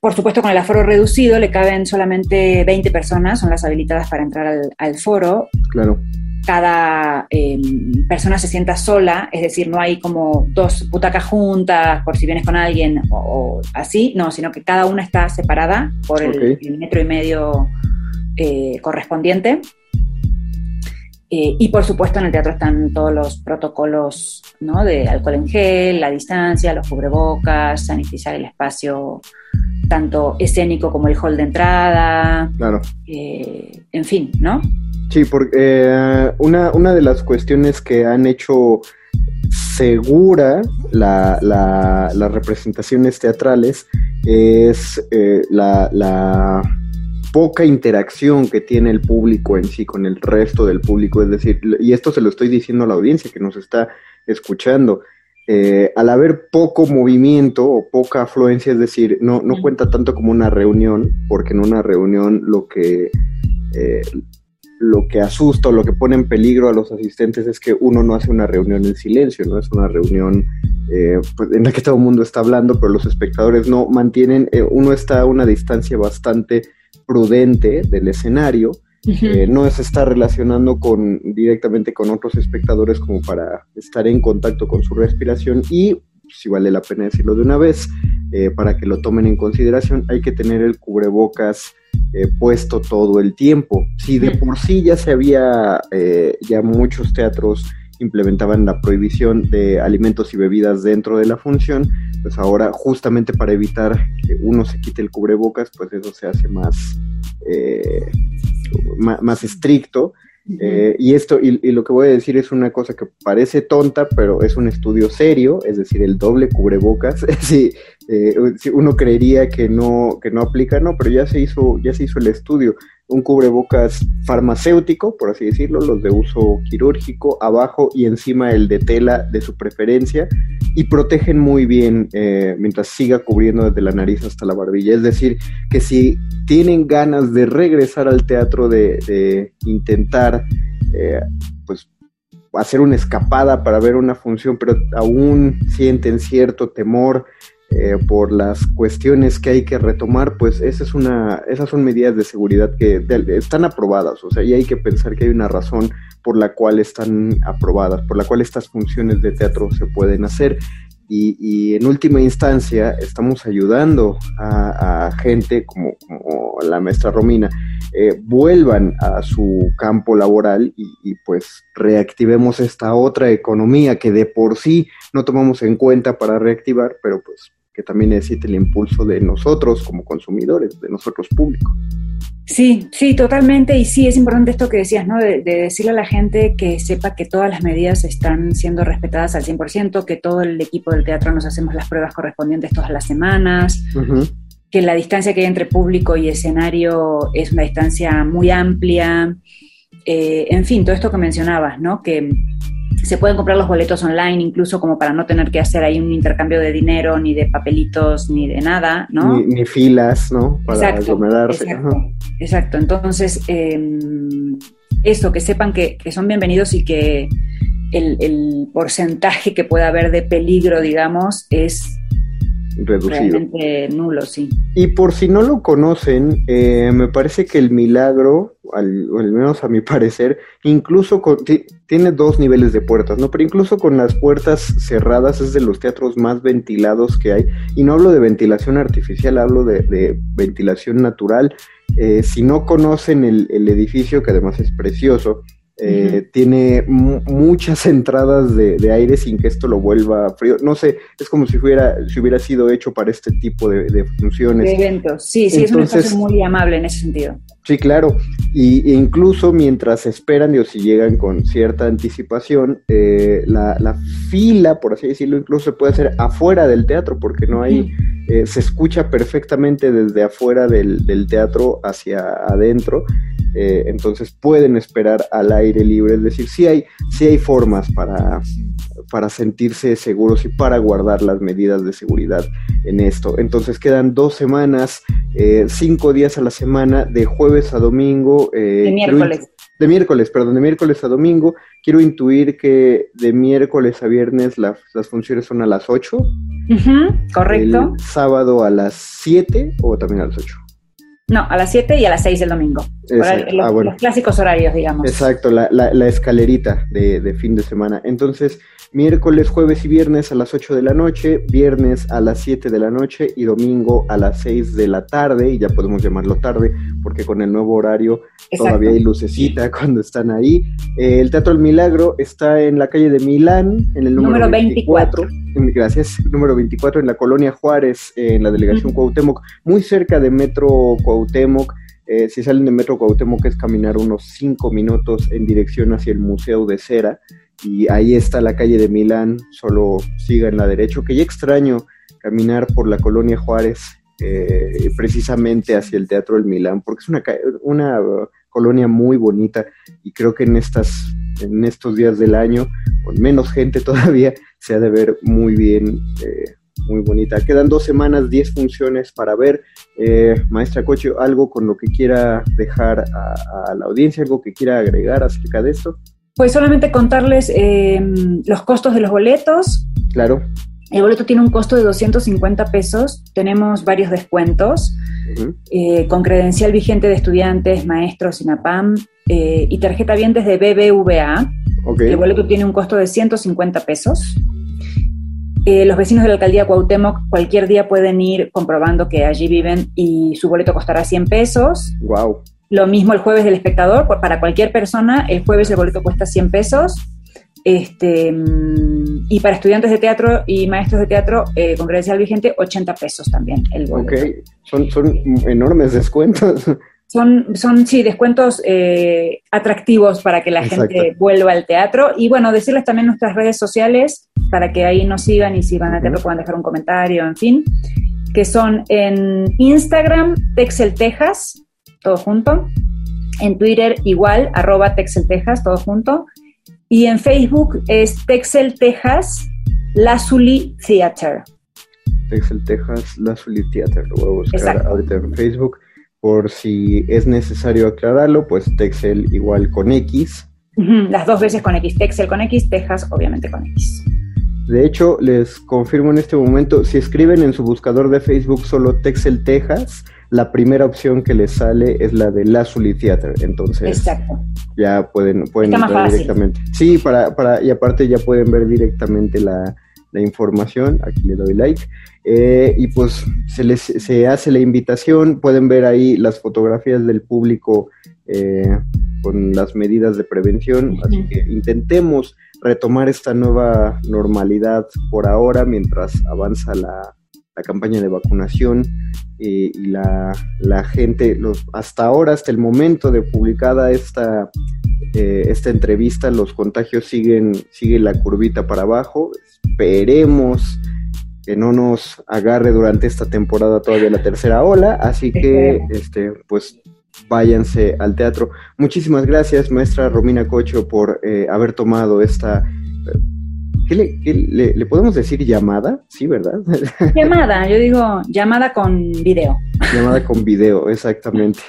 [SPEAKER 5] por supuesto con el aforo reducido, le caben solamente 20 personas, son las habilitadas para entrar al, foro.
[SPEAKER 1] Claro.
[SPEAKER 5] Cada em, persona se sienta sola, es decir, no hay como dos butacas juntas por si vienes con alguien o, así, no, sino que cada una está separada por el, metro y medio eh, correspondiente. Eh, y por supuesto en el teatro están todos los protocolos ¿no? de alcohol en gel, la distancia, los cubrebocas, sanitizar el espacio tanto escénico como el hall de entrada.
[SPEAKER 1] Claro.
[SPEAKER 5] Eh, en fin, ¿no?
[SPEAKER 1] Sí, porque eh, una, una, de las cuestiones que han hecho segura la, las representaciones teatrales es la poca interacción que tiene el público en sí con el resto del público, es decir, y esto se lo estoy diciendo a la audiencia que nos está escuchando, eh, al haber poco movimiento o poca afluencia, es decir, no, no cuenta tanto como una reunión, porque en una reunión lo que, eh, lo que asusta o lo que pone en peligro a los asistentes es que uno no hace una reunión en silencio, no es una reunión eh, pues, en la que todo el mundo está hablando, pero los espectadores no mantienen, uno está a una distancia bastante prudente del escenario, eh, no se está relacionando con, directamente con otros espectadores como para estar en contacto con su respiración y, si vale la pena decirlo de una vez, eh, para que lo tomen en consideración, hay que tener el cubrebocas eh, puesto todo el tiempo. Si de por sí ya se había, ya muchos teatros implementaban la prohibición de alimentos y bebidas dentro de la función, pues ahora justamente para evitar que uno se quite el cubrebocas, pues eso se hace más, eh, más, estricto. Eh, y esto, y, lo que voy a decir es una cosa que parece tonta, pero es un estudio serio, es decir, el doble cubrebocas. si, eh, si uno creería que no, que no aplica, no, pero ya se hizo, ya se hizo el estudio un cubrebocas farmacéutico, por así decirlo, los de uso quirúrgico, abajo y encima el de tela de su preferencia, y protegen muy bien eh, mientras siga cubriendo desde la nariz hasta la barbilla. Es decir, que si tienen ganas de regresar al teatro, de, intentar, eh, pues, hacer una escapada para ver una función, pero aún sienten cierto temor, eh, por las cuestiones que hay que retomar, pues esa es una, esas son medidas de seguridad que están aprobadas, o sea, y hay que pensar que hay una razón por la cual están aprobadas, por la cual estas funciones de teatro se pueden hacer. Y, en última instancia estamos ayudando a, gente como, la maestra Romina, eh, vuelvan a su campo laboral y, y, pues reactivemos esta otra economía que de por sí no tomamos en cuenta para reactivar, pero pues que también necesita el impulso de nosotros como consumidores, de nosotros públicos.
[SPEAKER 5] Sí, sí, totalmente. Y sí, es importante esto que decías, ¿no? De, decirle a la gente que sepa que todas las medidas están siendo respetadas al 100%, que todo el equipo del teatro nos hacemos las pruebas correspondientes todas las semanas, que la distancia que hay entre público y escenario es una distancia muy amplia. Eh, en fin, todo esto que mencionabas, ¿no? Que se pueden comprar los boletos online incluso como para no tener que hacer ahí un intercambio de dinero, ni de papelitos, ni de nada, ¿no?
[SPEAKER 1] Ni, filas, ¿no?
[SPEAKER 5] Para exacto, exacto, Entonces, em, eso, que sepan que, son bienvenidos y que el, el porcentaje que pueda haber de peligro, digamos, es
[SPEAKER 1] reducido.
[SPEAKER 5] Realmente nulo, sí.
[SPEAKER 1] Y por si no lo conocen, eh, me parece que el milagro, al, menos a mi parecer, incluso tiene dos niveles de puertas, ¿no? Pero incluso con las puertas cerradas es de los teatros más ventilados que hay. Y no hablo de ventilación artificial, hablo de, ventilación natural. Eh, si no conocen el, el edificio, que además es precioso, eh, tiene muchas entradas de, aire sin que esto lo vuelva frío. No sé, es como si hubiera, si hubiera sido hecho para este tipo de, funciones.
[SPEAKER 5] De eventos, sí, sí, es un espacio muy amable en ese sentido.
[SPEAKER 1] Sí, claro. Y, e incluso mientras esperan, o si llegan con cierta anticipación, eh, la, fila, por así decirlo, incluso se puede hacer afuera del teatro, porque no hay, eh, se escucha perfectamente desde afuera del, del teatro hacia adentro eh, entonces pueden esperar al aire libre, es decir, sí hay, sí hay formas para, para sentirse seguros y para guardar las medidas de seguridad en esto. Entonces quedan dos semanas, eh, cinco días a la semana, de jueves a domingo.
[SPEAKER 5] Eh, de miércoles.
[SPEAKER 1] De miércoles, perdón, de miércoles a domingo. Quiero intuir que de miércoles a viernes las funciones son a las 8.
[SPEAKER 5] correcto.
[SPEAKER 1] sábado a las 7 o también a las 8.
[SPEAKER 5] No, a las 7 y a las 6 del domingo. Ah, los, clásicos horarios, digamos.
[SPEAKER 1] Exacto, la, la, escalerita de, de, fin de semana. Entonces, miércoles, jueves y viernes a las 8 de la noche, viernes a las 7 de la noche y domingo a las 6 de la tarde, y ya podemos llamarlo tarde, porque con el nuevo horario todavía hay lucecita cuando están ahí. Eh, el Teatro El Milagro está en la calle de Milán, en el número, 24. Gracias, número 24 en la colonia Juárez, en la delegación Cuauhtémoc, muy cerca de Metro Cuauhtémoc. Eh, si salen de Metro Cuauhtémoc es caminar unos 5 minutos en dirección hacia el Museo de Cera y ahí está la calle de Milán, solo siga en la derecha, que ya extraño caminar por la colonia Juárez eh, precisamente hacia el Teatro del Milán, porque es una, una colonia muy bonita y creo que en, estas, en estos días del año, con menos gente todavía, se ha de ver muy bien, eh, muy bonita. Quedan dos semanas, diez funciones para ver. Eh, maestra Cocho, ¿algo con lo que quiera dejar a, la audiencia, algo que quiera agregar acerca de esto?
[SPEAKER 5] Pues solamente contarles eh, los costos de los boletos.
[SPEAKER 1] Claro.
[SPEAKER 5] El boleto tiene un costo de 250 pesos. Tenemos varios descuentos con credencial vigente de estudiantes, maestros, INAPAM y tarjeta vientes de BBVA. El boleto tiene un costo de 150 pesos. Eh, los vecinos de la alcaldía Cuauhtémoc cualquier día pueden ir comprobando que allí viven y su boleto costará 100 pesos.
[SPEAKER 1] Wow.
[SPEAKER 5] Lo mismo el jueves del espectador, para cualquier persona, el jueves el boleto cuesta 100 pesos. Este, mm, y para estudiantes de teatro y maestros de teatro eh, con credencial vigente, 80 pesos también el boleto.
[SPEAKER 1] Ok, son, son enormes descuentos.
[SPEAKER 5] Son, son sí, descuentos eh, atractivos para que la gente vuelva al teatro. Y bueno, decirles también nuestras redes sociales para que ahí nos sigan y si van a teatro puedan dejar un comentario, en fin, que son en Instagram, Texel Texas, todo junto. En Twitter igual, arroba Texel Texas, todo junto. Y en Facebook es Texel Texas, Lazuli Theater.
[SPEAKER 1] Texel Texas, Lazuli Theater, lo voy a buscar ahorita en Facebook por si es necesario aclararlo, pues Texel igual con X.
[SPEAKER 5] Las dos veces con X, Texel con X, Texas obviamente con X.
[SPEAKER 1] De hecho, les confirmo en este momento, si escriben en su buscador de Facebook solo Texel Texas, la primera opción que les sale es la de Lazuli Theater. Entonces, ya pueden, pueden
[SPEAKER 5] ver
[SPEAKER 1] directamente. Sí, para, para, y aparte ya pueden ver directamente la, la información. Aquí le doy like. Eh, y pues se, les, se hace la invitación, pueden ver ahí las fotografías del público eh, con las medidas de prevención, así que intentemos retomar esta nueva normalidad por ahora mientras avanza la, campaña de vacunación y la, gente, los, hasta ahora, hasta el momento de publicada esta, eh, esta entrevista, los contagios siguen, sigue la curvita para abajo, esperemos que no nos agarre durante esta temporada todavía la tercera ola, así que este pues váyanse al teatro. Muchísimas gracias, maestra Romina Cocho, por eh, haber tomado esta... ¿Qué, le, le, podemos decir llamada? Sí, ¿verdad?
[SPEAKER 5] Llamada, yo digo llamada con video.
[SPEAKER 1] Llamada con video, exactamente.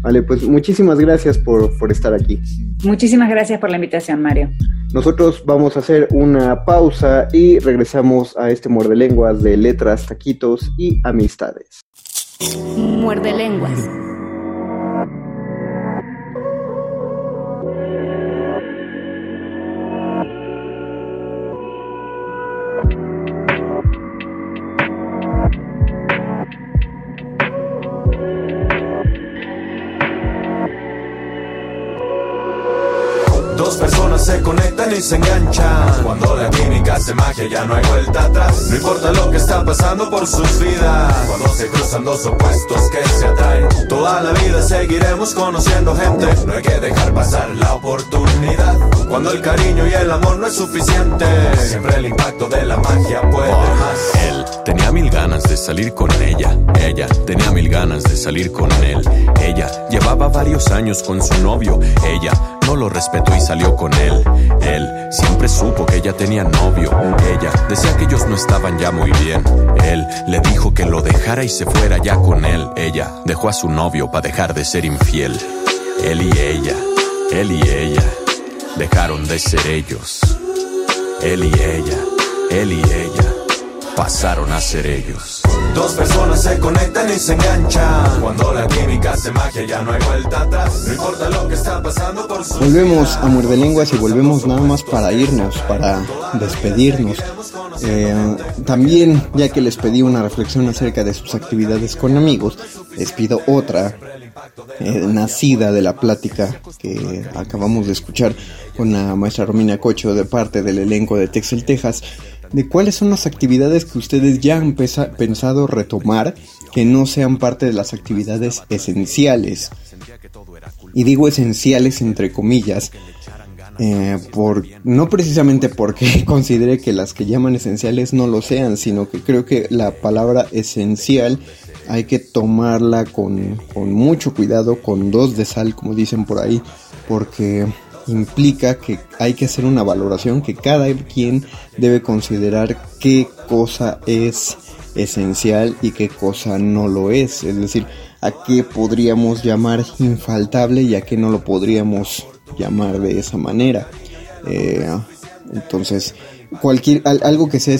[SPEAKER 1] Vale, pues muchísimas gracias por, por estar aquí.
[SPEAKER 5] Muchísimas gracias por la invitación, Mario.
[SPEAKER 1] Nosotros vamos a hacer una pausa y regresamos a este muerde lenguas de letras, taquitos y amistades.
[SPEAKER 2] Muerde lenguas.
[SPEAKER 6] Y se enganchan. Cuando la química hace magia ya no hay vuelta atrás. No importa lo que está pasando por sus vidas. Cuando se cruzan dos opuestos que se atraen. Toda la vida seguiremos conociendo gente. No hay que dejar pasar la oportunidad. Cuando el cariño y el amor no es suficiente, siempre el impacto de la magia puede más.
[SPEAKER 7] Él tenía mil ganas de salir con ella. Ella tenía mil ganas de salir con él. Ella llevaba varios años con su novio. Ella no lo respetó y salió con él. Él siempre supo que ella tenía novio. Ella decía que ellos no estaban ya muy bien. Él le dijo que lo dejara y se fuera ya con él. Ella dejó a su novio para dejar de ser infiel. Él y ella, él y ella dejaron de ser ellos. Él y ella, él y ella pasaron a ser ellos.
[SPEAKER 6] Dos personas se conectan y se enganchan. Cuando la química se magia ya no hay vuelta atrás. No importa lo que está pasando por su
[SPEAKER 1] Volvemos a Muerde Lenguas y volvemos nada más para irnos, para despedirnos. Eh, también, ya que les pedí una reflexión acerca de sus actividades con amigos, les pido otra eh, nacida de la plática que acabamos de escuchar con la maestra Romina Cocho de parte del elenco de Texel, Texas, de cuáles son las actividades que ustedes ya han pensado retomar que no sean parte de las actividades esenciales. Y digo esenciales entre comillas, eh, por, no precisamente porque considere que las que llaman esenciales no lo sean, sino que creo que la palabra esencial hay que tomarla con, con mucho cuidado, con dos de sal, como dicen por ahí, porque implica que hay que hacer una valoración, que cada quien debe considerar qué cosa es esencial y qué cosa no lo es. Es decir, a qué podríamos llamar infaltable y a qué no lo podríamos llamar de esa manera. Eh, entonces, cualquier algo que sea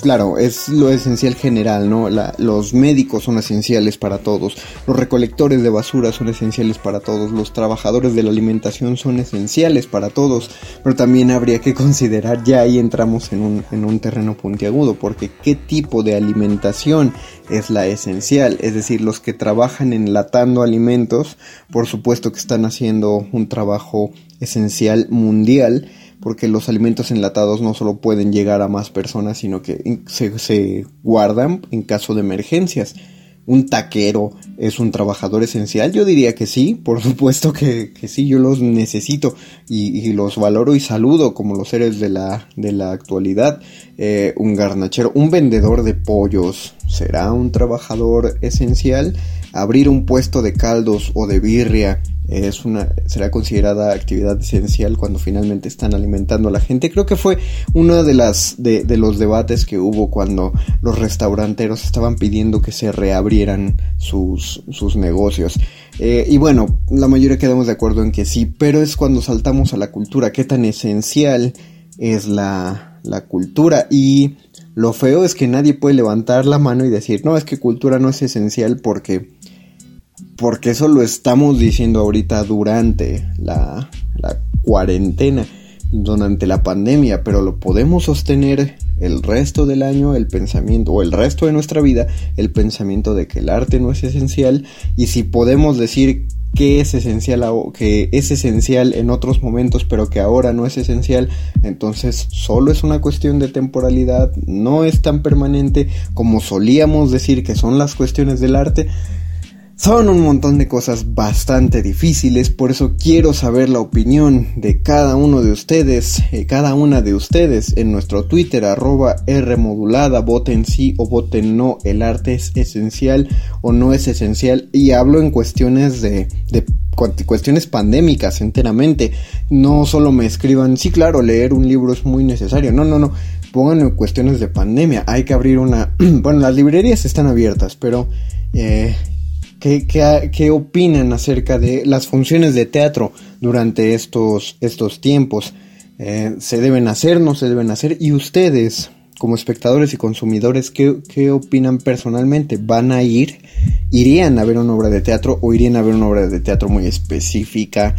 [SPEAKER 1] claro es lo esencial general no los médicos son esenciales para todos los recolectores de basura son esenciales para todos los trabajadores de la alimentación son esenciales para todos pero también habría que considerar ya ahí entramos en un, en un terreno puntiagudo porque qué tipo de alimentación es la esencial es decir los que trabajan enlatando alimentos por supuesto que están haciendo un trabajo esencial mundial porque los alimentos enlatados no solo pueden llegar a más personas, sino que se, guardan en caso de emergencias. ¿Un taquero es un trabajador esencial? Yo diría que sí, por supuesto que, sí, yo los necesito y, los valoro y saludo como los seres de la, de la actualidad. Eh, un garnachero, un vendedor de pollos, ¿será un trabajador esencial? Abrir un puesto de caldos o de birria es una será considerada actividad esencial cuando finalmente están alimentando a la gente. Creo que fue uno de las de, los debates que hubo cuando los restauranteros estaban pidiendo que se reabrieran sus, sus negocios. Eh, y bueno, la mayoría quedamos de acuerdo en que sí, pero es cuando saltamos a la cultura, qué tan esencial es la, la cultura y lo feo es que nadie puede levantar la mano y decir, no, es que cultura no es esencial porque porque eso lo estamos diciendo ahorita durante la, cuarentena, durante la pandemia, pero lo podemos sostener el resto del año, el pensamiento, o el resto de nuestra vida, el pensamiento de que el arte no es esencial, y si podemos decir que es esencial que es esencial en otros momentos pero que ahora no es esencial entonces solo es una cuestión de temporalidad no es tan permanente como solíamos decir que son las cuestiones del arte son un montón de cosas bastante difíciles, por eso quiero saber la opinión de cada uno de ustedes, eh, cada una de ustedes en nuestro Twitter arroba Rmodulada, voten sí o voten no, el arte es esencial o no es esencial y hablo en cuestiones de, de cuestiones pandémicas enteramente, no solo me escriban, sí claro, leer un libro es muy necesario, no, no, no, pongan cuestiones de pandemia, hay que abrir una, bueno, las librerías están abiertas, pero... Eh, ¿Qué, opinan acerca de las funciones de teatro durante estos, estos tiempos? Eh, ¿Se deben hacer, no se deben hacer? Y ustedes, como espectadores y consumidores, ¿qué, ¿qué, opinan personalmente? ¿Van a ir? ¿Irían a ver una obra de teatro o irían a ver una obra de teatro muy específica?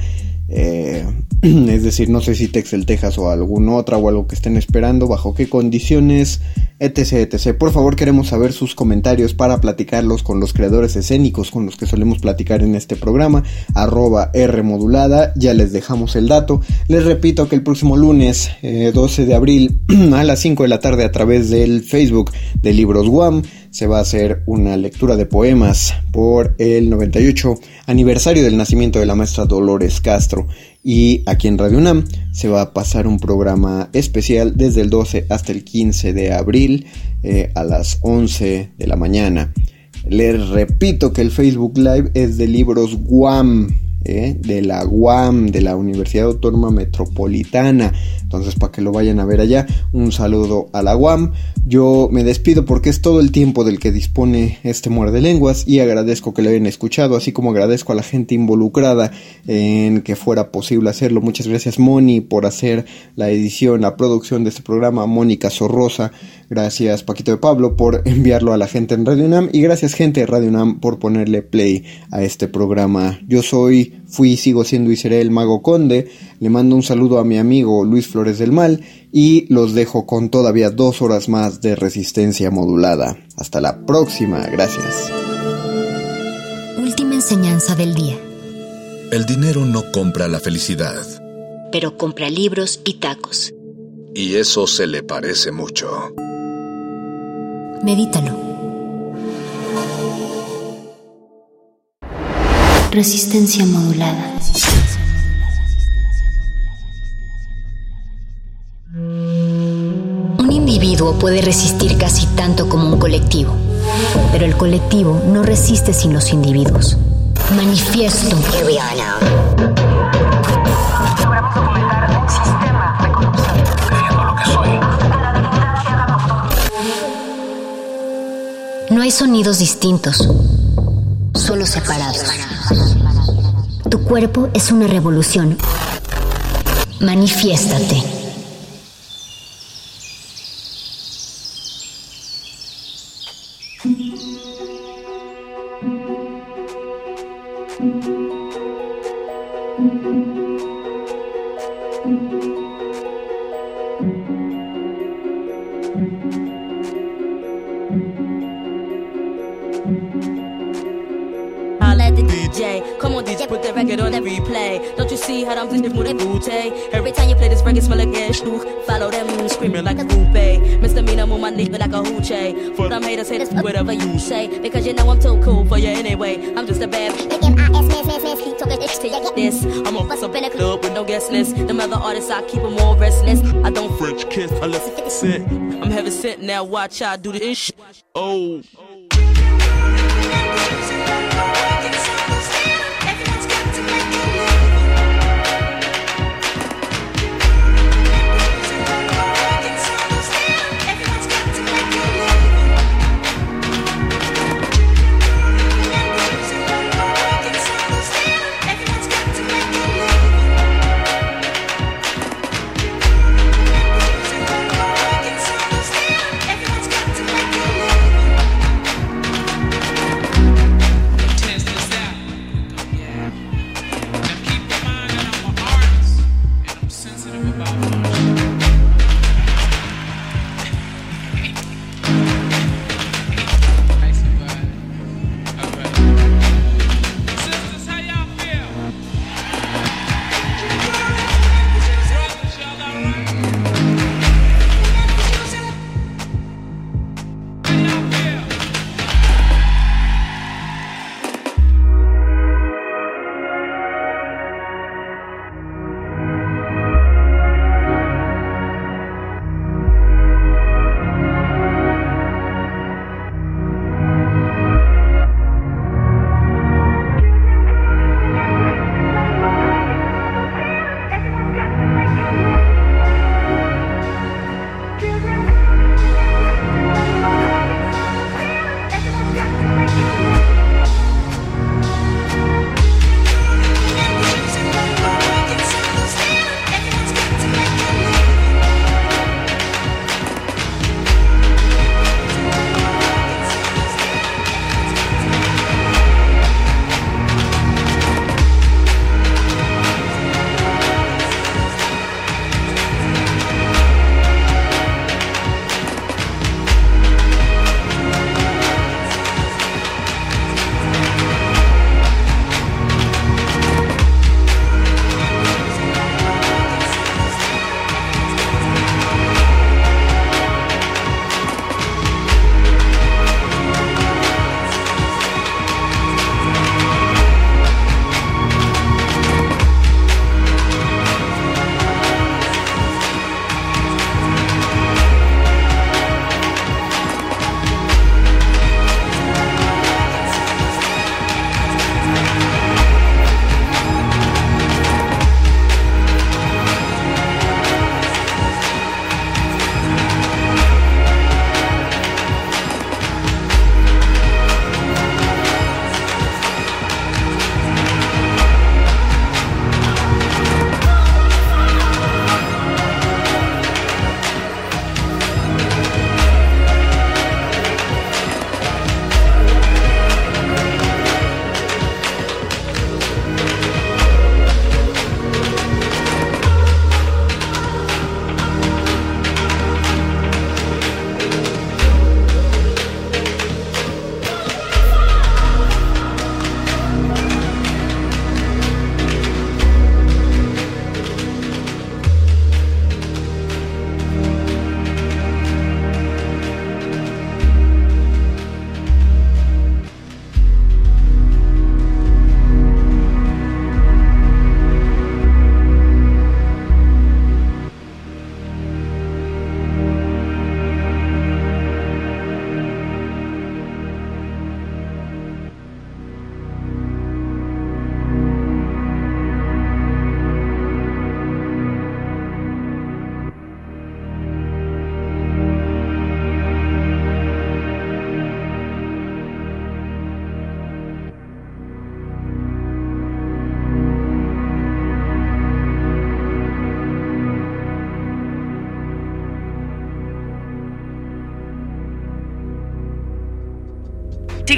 [SPEAKER 1] Eh, es decir, no sé si Texel Texas o alguna otra o algo que estén esperando, bajo qué condiciones, etc, etc. Por favor, queremos saber sus comentarios para platicarlos con los creadores escénicos con los que solemos platicar en este programa, arroba R modulada, ya les dejamos el dato. Les repito que el próximo lunes, 12 eh, de abril, a las 5 de la tarde a través del Facebook de Libros Guam, se va a hacer una lectura de poemas por el 98 aniversario del nacimiento de la maestra Dolores Castro. Y aquí en Radio UNAM se va a pasar un programa especial desde el 12 hasta el 15 de abril eh, a las 11 de la mañana. Les repito que el Facebook Live es de libros Guam, eh, de la UAM, de la Universidad Autónoma Metropolitana. Entonces, para que lo vayan a ver allá, un saludo a la UAM. Yo me despido porque es todo el tiempo del que dispone este muerde lenguas y agradezco que lo hayan escuchado, así como agradezco a la gente involucrada en que fuera posible hacerlo. Muchas gracias, Moni, por hacer la edición, la producción de este programa. Mónica Sorrosa, gracias, Paquito de Pablo, por enviarlo a la gente en Radio UNAM y gracias, gente de Radio UNAM, por ponerle play a este programa. Yo soy, fui, sigo siendo y seré el Mago Conde. Le mando un saludo a mi amigo Luis Flores del Mal y los dejo con todavía dos horas más de resistencia modulada. Hasta la próxima, gracias.
[SPEAKER 2] Última enseñanza del día.
[SPEAKER 8] El dinero no compra la felicidad.
[SPEAKER 2] Pero compra libros y tacos.
[SPEAKER 8] Y eso se le parece mucho.
[SPEAKER 2] Medítalo. Resistencia modulada. Un individuo puede resistir casi tanto como un colectivo, pero el colectivo no resiste sin los individuos. Manifiesto. No hay sonidos distintos, solo separados. Tu cuerpo es una revolución. Manifiéstate.
[SPEAKER 9] Like a hoochie. For them haters, haters, whatever you say. Because you know I'm too cool for you anyway. I'm just a bad M-I-S, keep talking itch till you get this. I'm a bust up in a club with no guest list. Them other artists, I keep them all restless. I don't French kiss unless it's sit. I'm heaven sent now, watch I do this shit. Oh.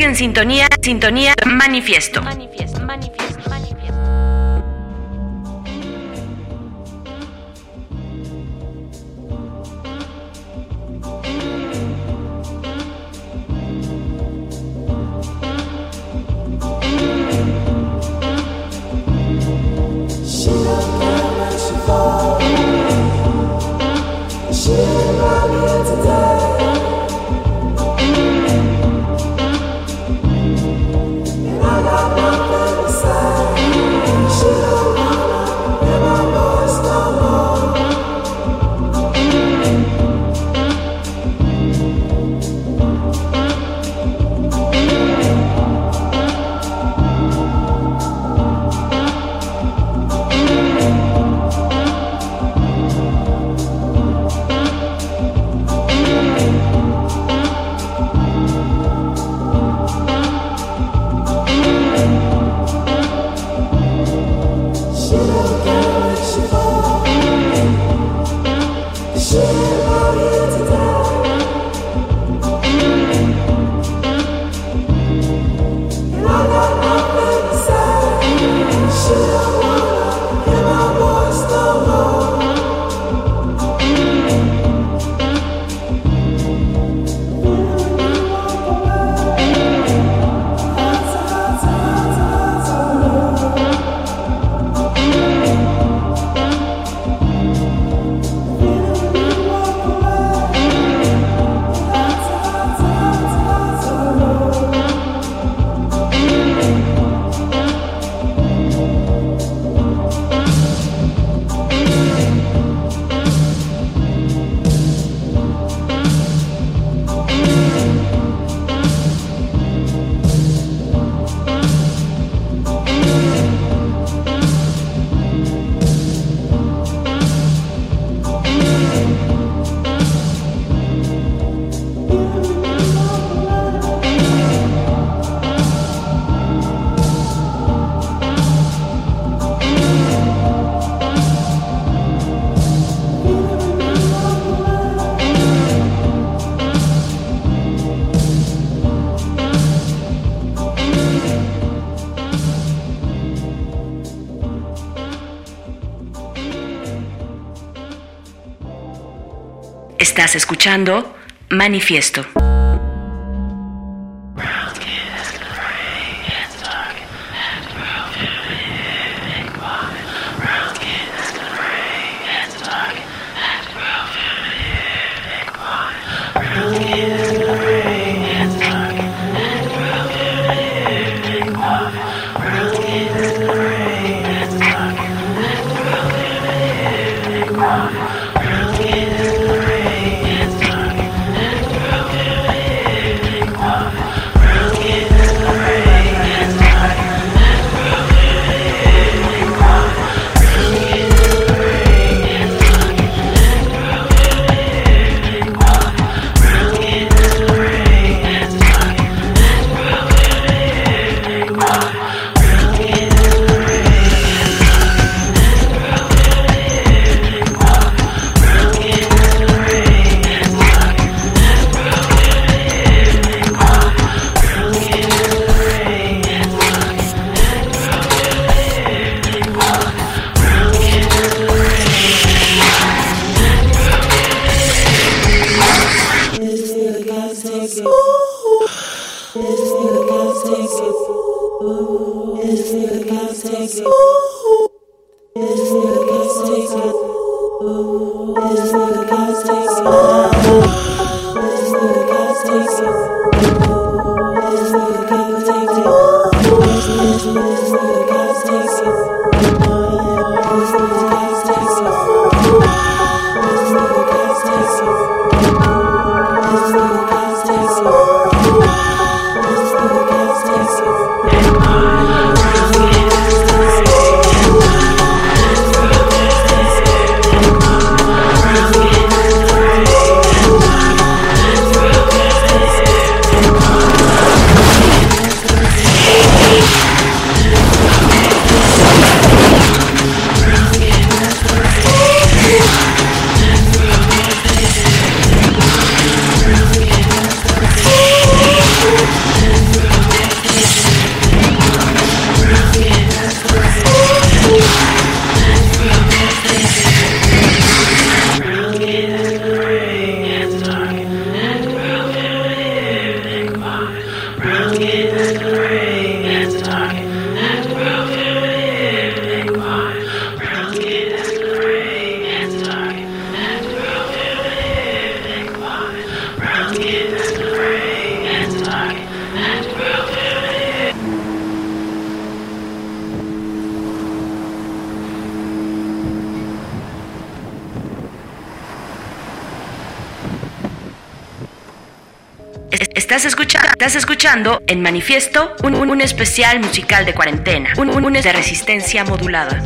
[SPEAKER 10] En sintonía, sintonía, manifiesto. Manifiesto, Estás escuchando Manifiesto.
[SPEAKER 11] en manifiesto un, un, especial musical de cuarentena, un, un de resistencia modulada.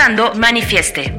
[SPEAKER 11] escuchando Manifieste.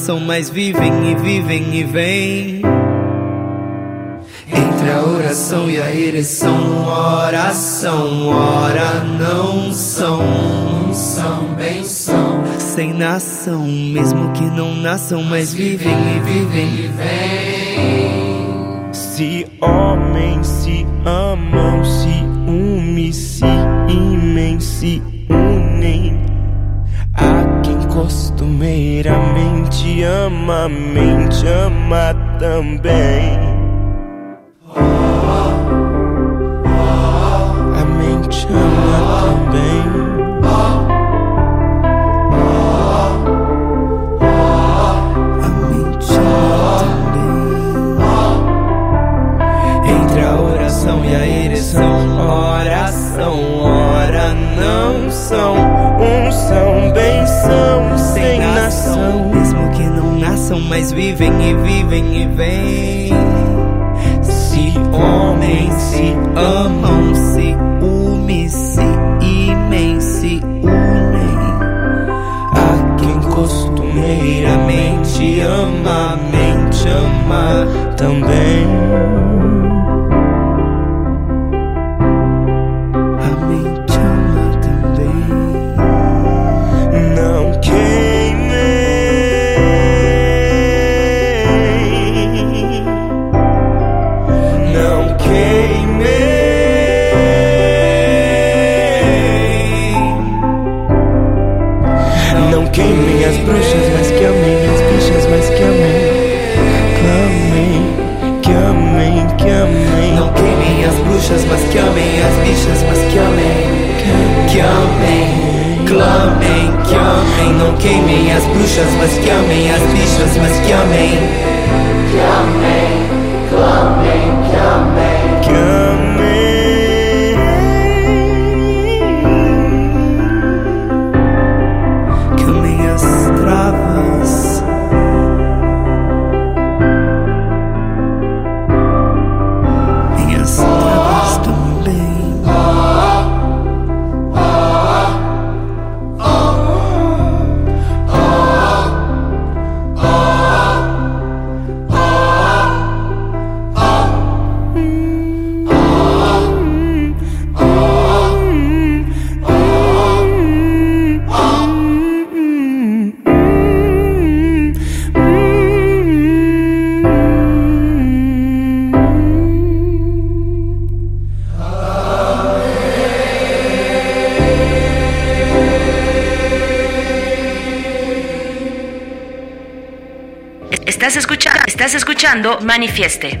[SPEAKER 12] passam, mas vivem e vivem e vêm. Entre a oração e a ereção, oração, ora não são, são, bem são. Sem nação, mesmo que não nasçam, mas vivem e vivem e vêm.
[SPEAKER 13] ama, mente ama também.
[SPEAKER 9] speechless must
[SPEAKER 14] kill me, a speechless must kill me. Kill me, me.
[SPEAKER 15] escuchando
[SPEAKER 16] manifieste.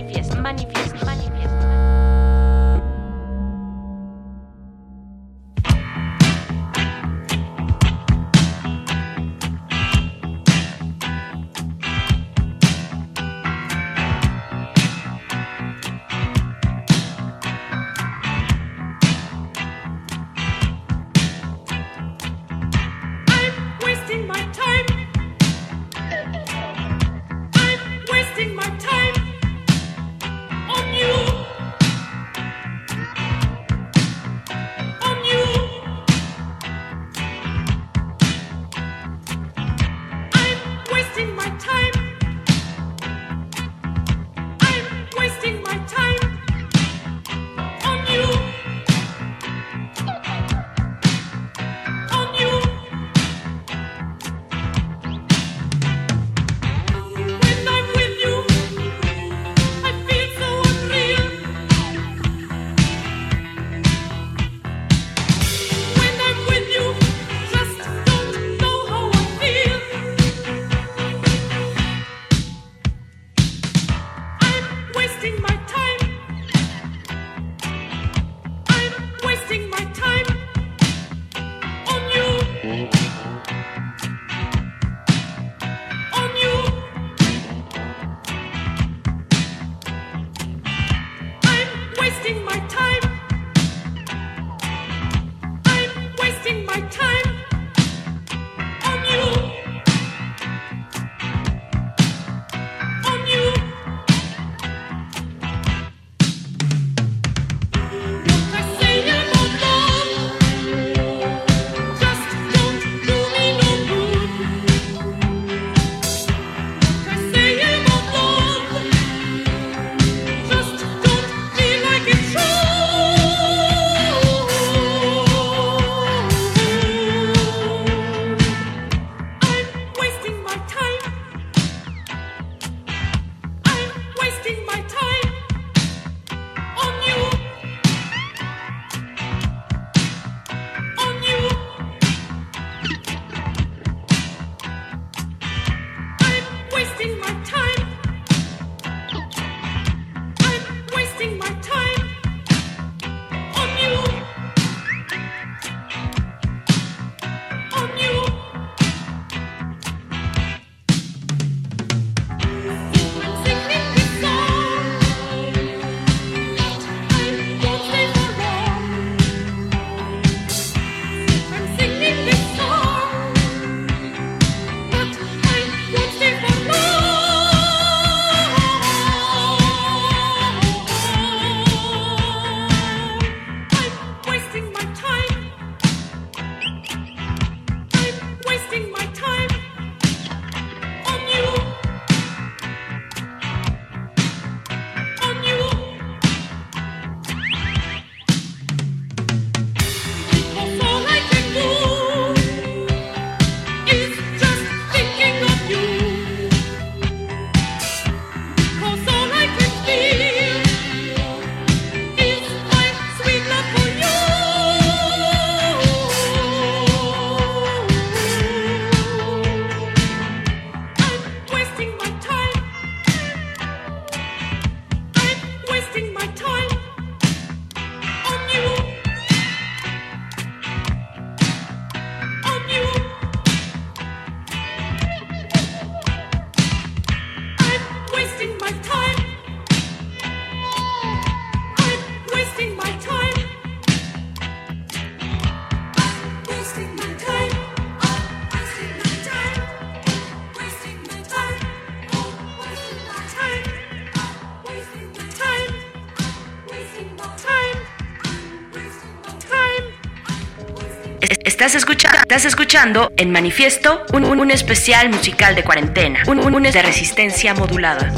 [SPEAKER 16] Estás, estás escuchando en manifiesto un, un, un especial musical de cuarentena, un, un, un de resistencia modulada.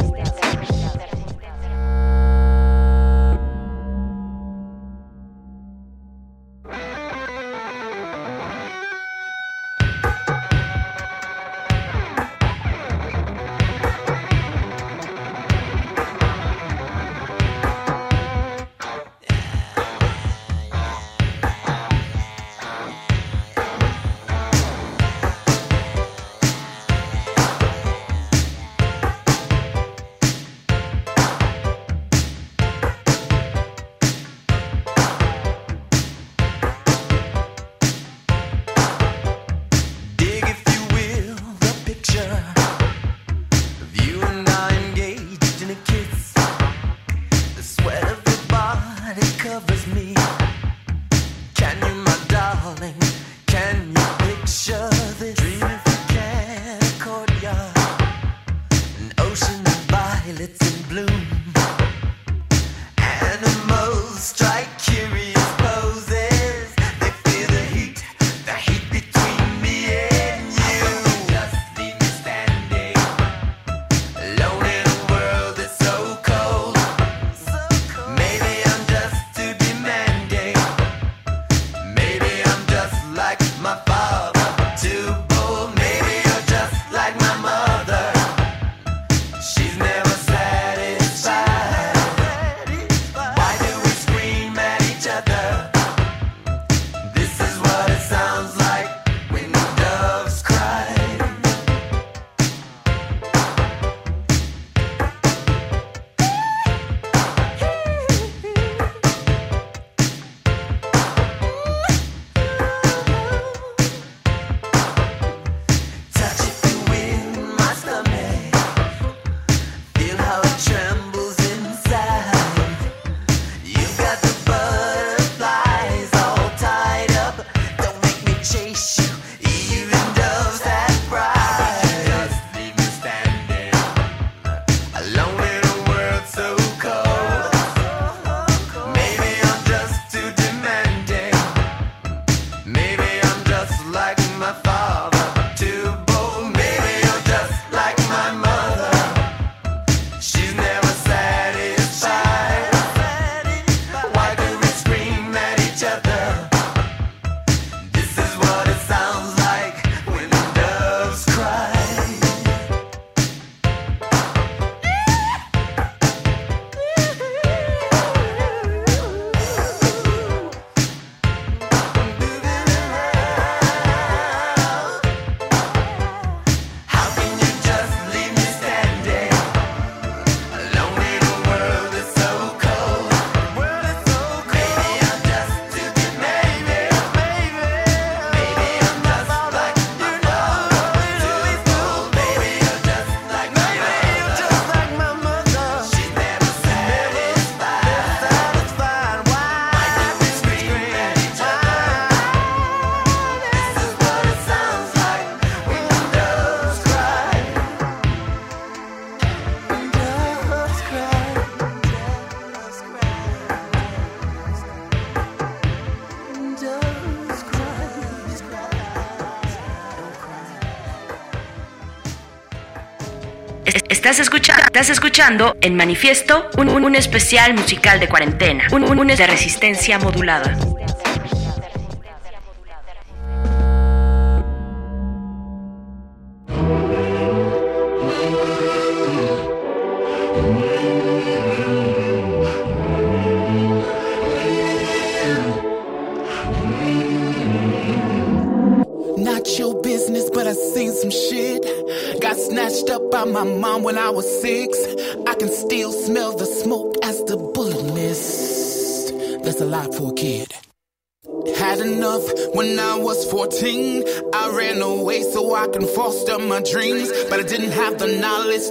[SPEAKER 11] Estás escuchando, estás escuchando en manifiesto un, un, un especial musical de cuarentena, un, un, un de resistencia modulada.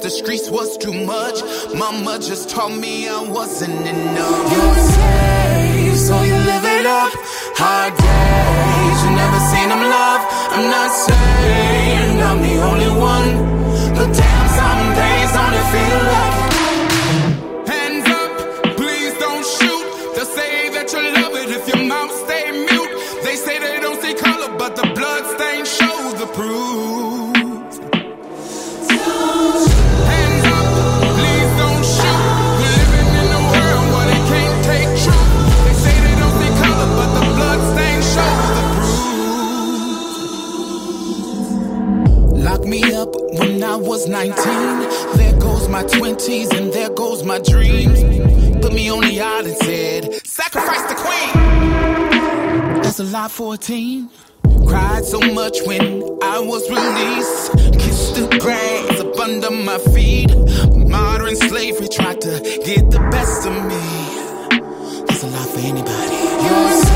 [SPEAKER 17] the streets was too much. Mama just told me I wasn't enough. 14. Cried so much when I was released. Kissed the grass up under my feet. Modern slavery tried to get the best of me. There's a lot for anybody. You're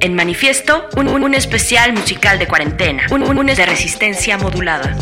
[SPEAKER 18] en manifiesto un, un, un especial musical de cuarentena, un, un, un de resistencia modulada.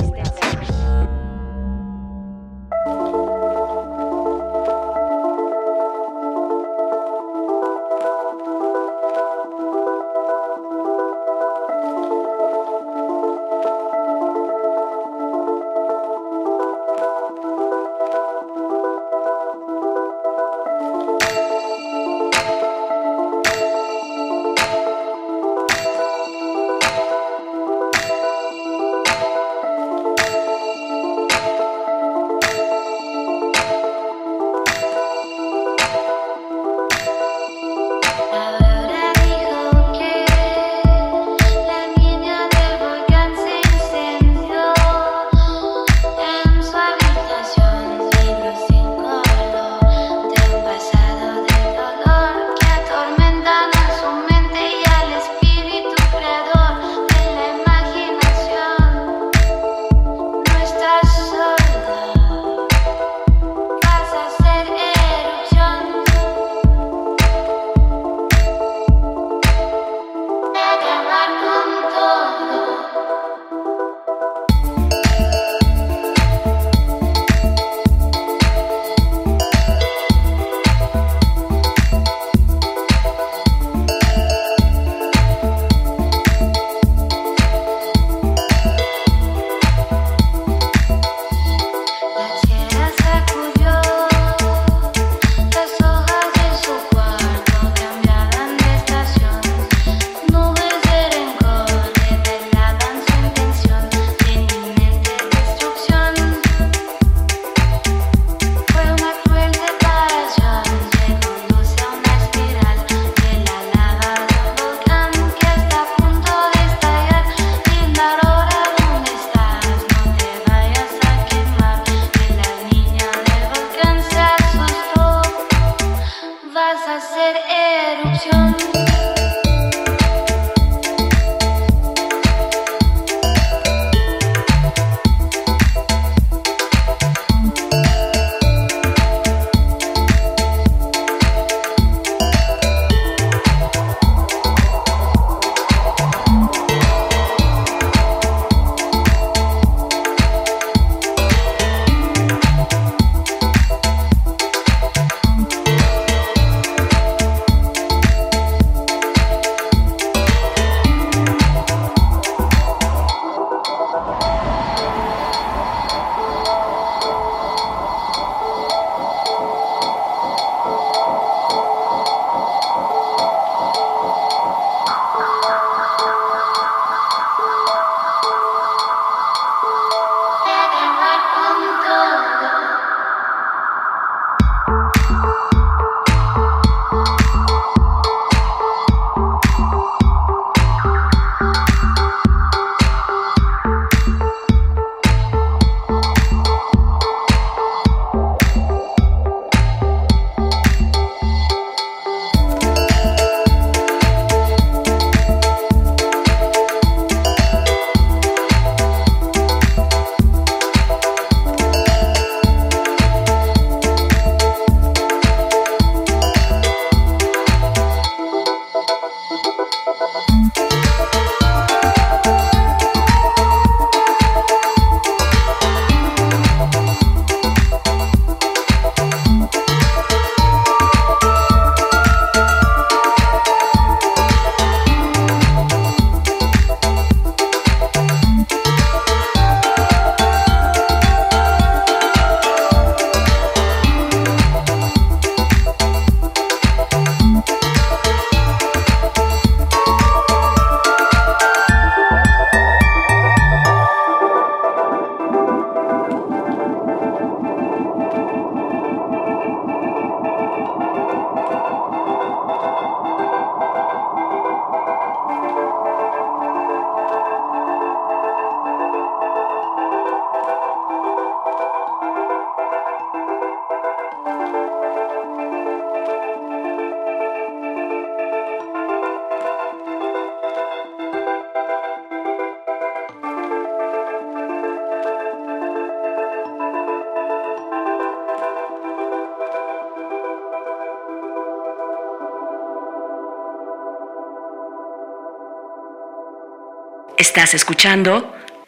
[SPEAKER 19] Estás
[SPEAKER 11] escuchando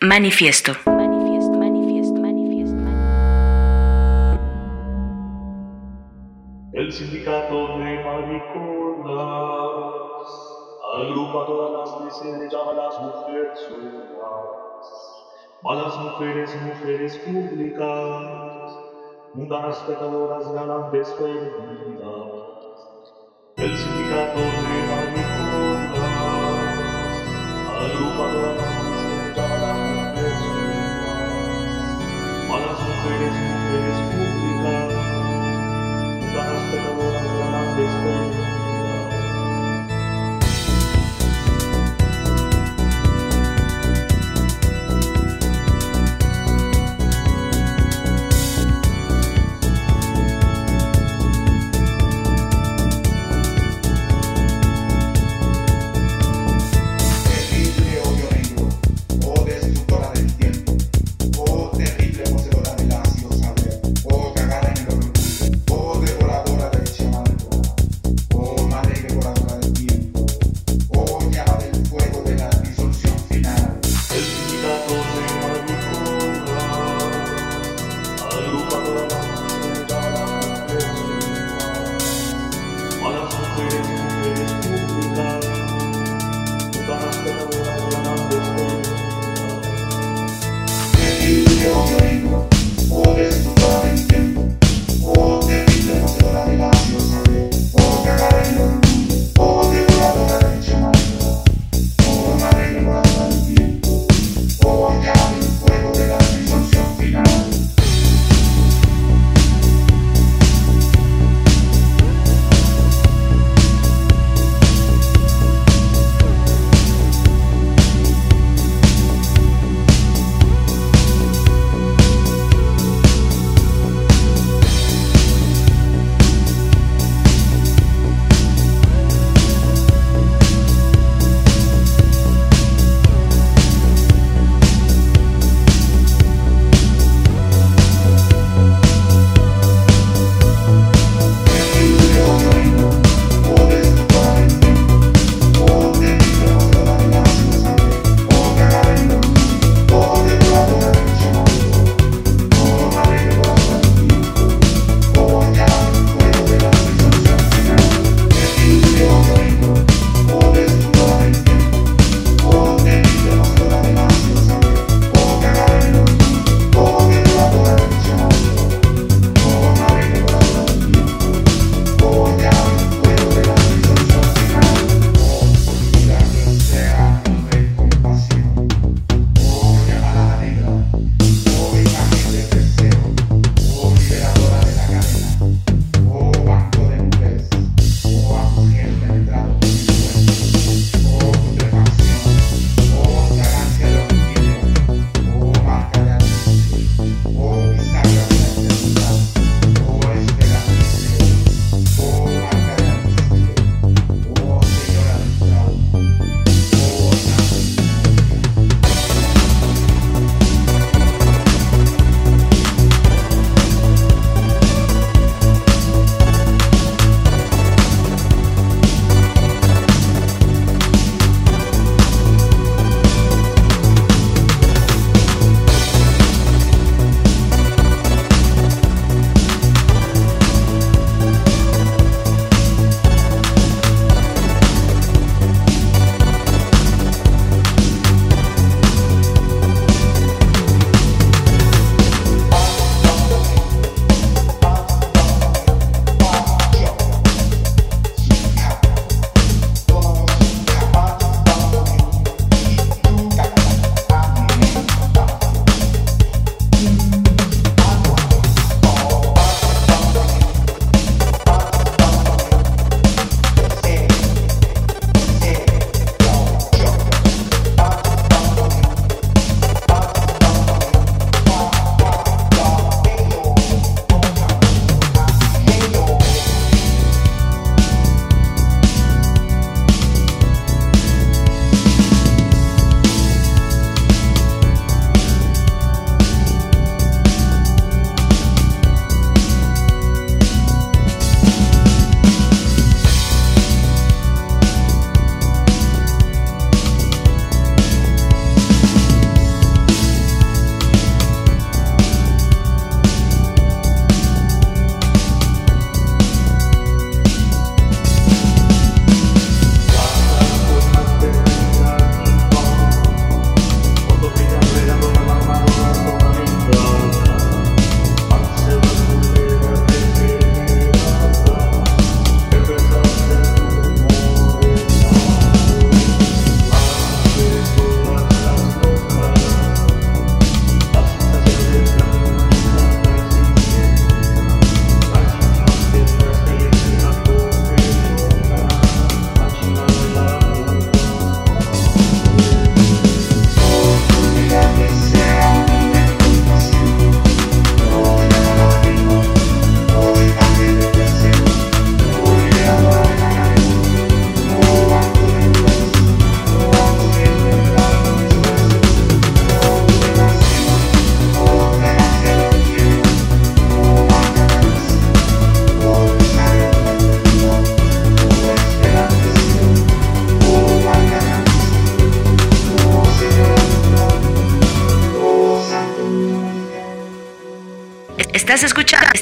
[SPEAKER 11] Manifiesto.
[SPEAKER 20] El sindicato de mariconas agrupa todas las las mujeres las mujeres, mujeres públicas, mundanas pecadoras, galantes perdidas.
[SPEAKER 21] El
[SPEAKER 20] sindicato
[SPEAKER 21] Alles, was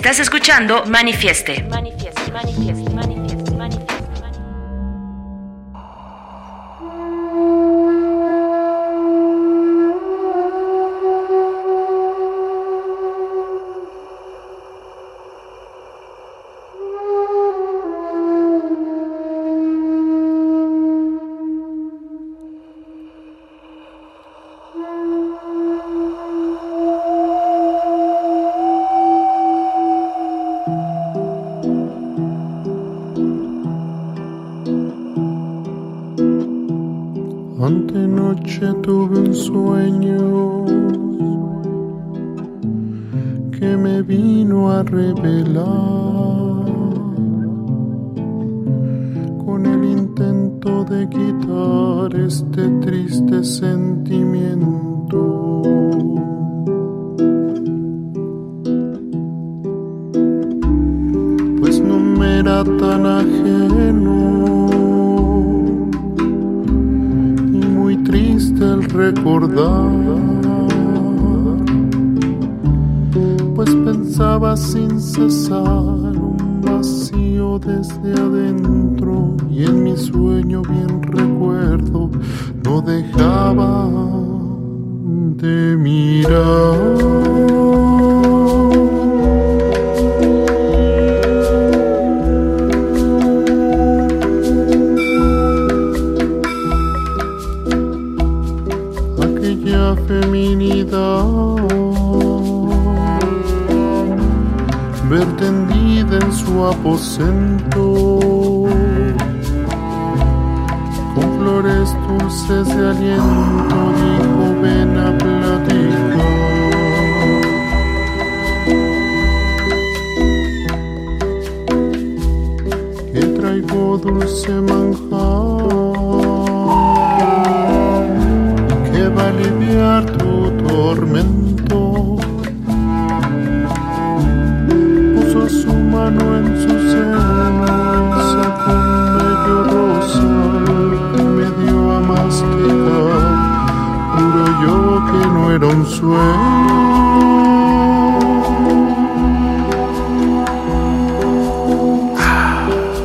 [SPEAKER 22] estás escuchando Manifieste.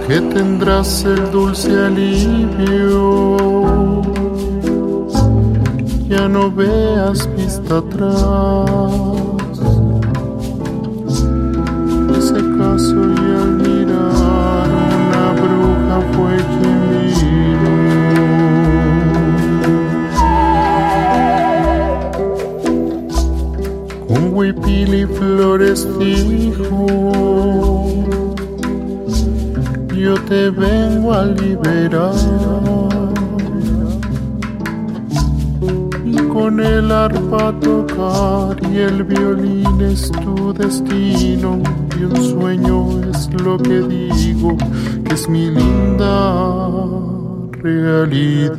[SPEAKER 23] Que tendrás el dulce alivio ya no veas vista atrás. Ese caso y al mirar una bruja fue quien vino. Con huipil y flores dijo, te vengo a liberar. con el arpa tocar y el violín es tu destino y un sueño es lo que digo que es mi linda realidad.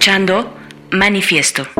[SPEAKER 11] escuchando Manifiesto.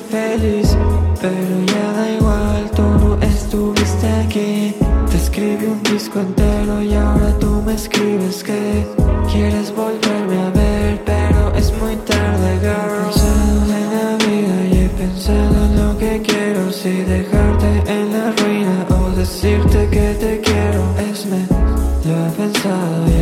[SPEAKER 24] feliz, pero ya da igual, tú no estuviste aquí. Te escribí un disco entero y ahora tú me escribes que quieres volverme a ver, pero es muy tarde, girl. He pensado en la vida y he pensado en lo que quiero, si dejarte en la ruina o decirte que te quiero, es me lo he pensado.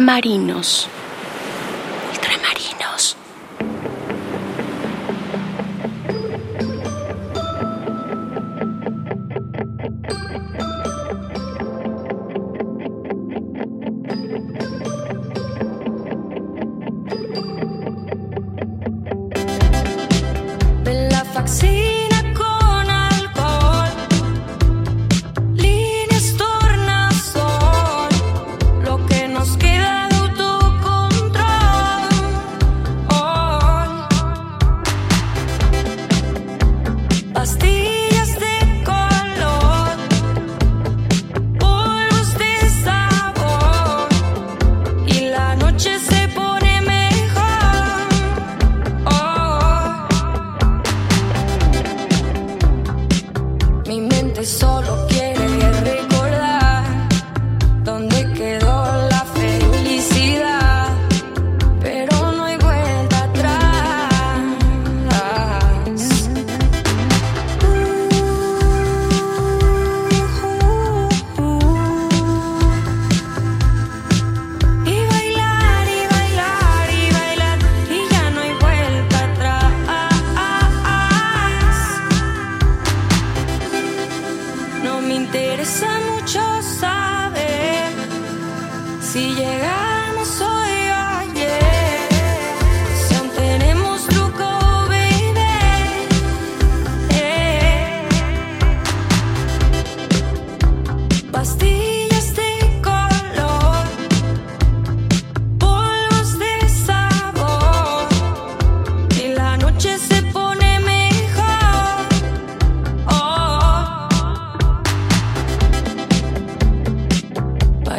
[SPEAKER 11] Ultramarinos.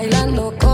[SPEAKER 25] Bailando con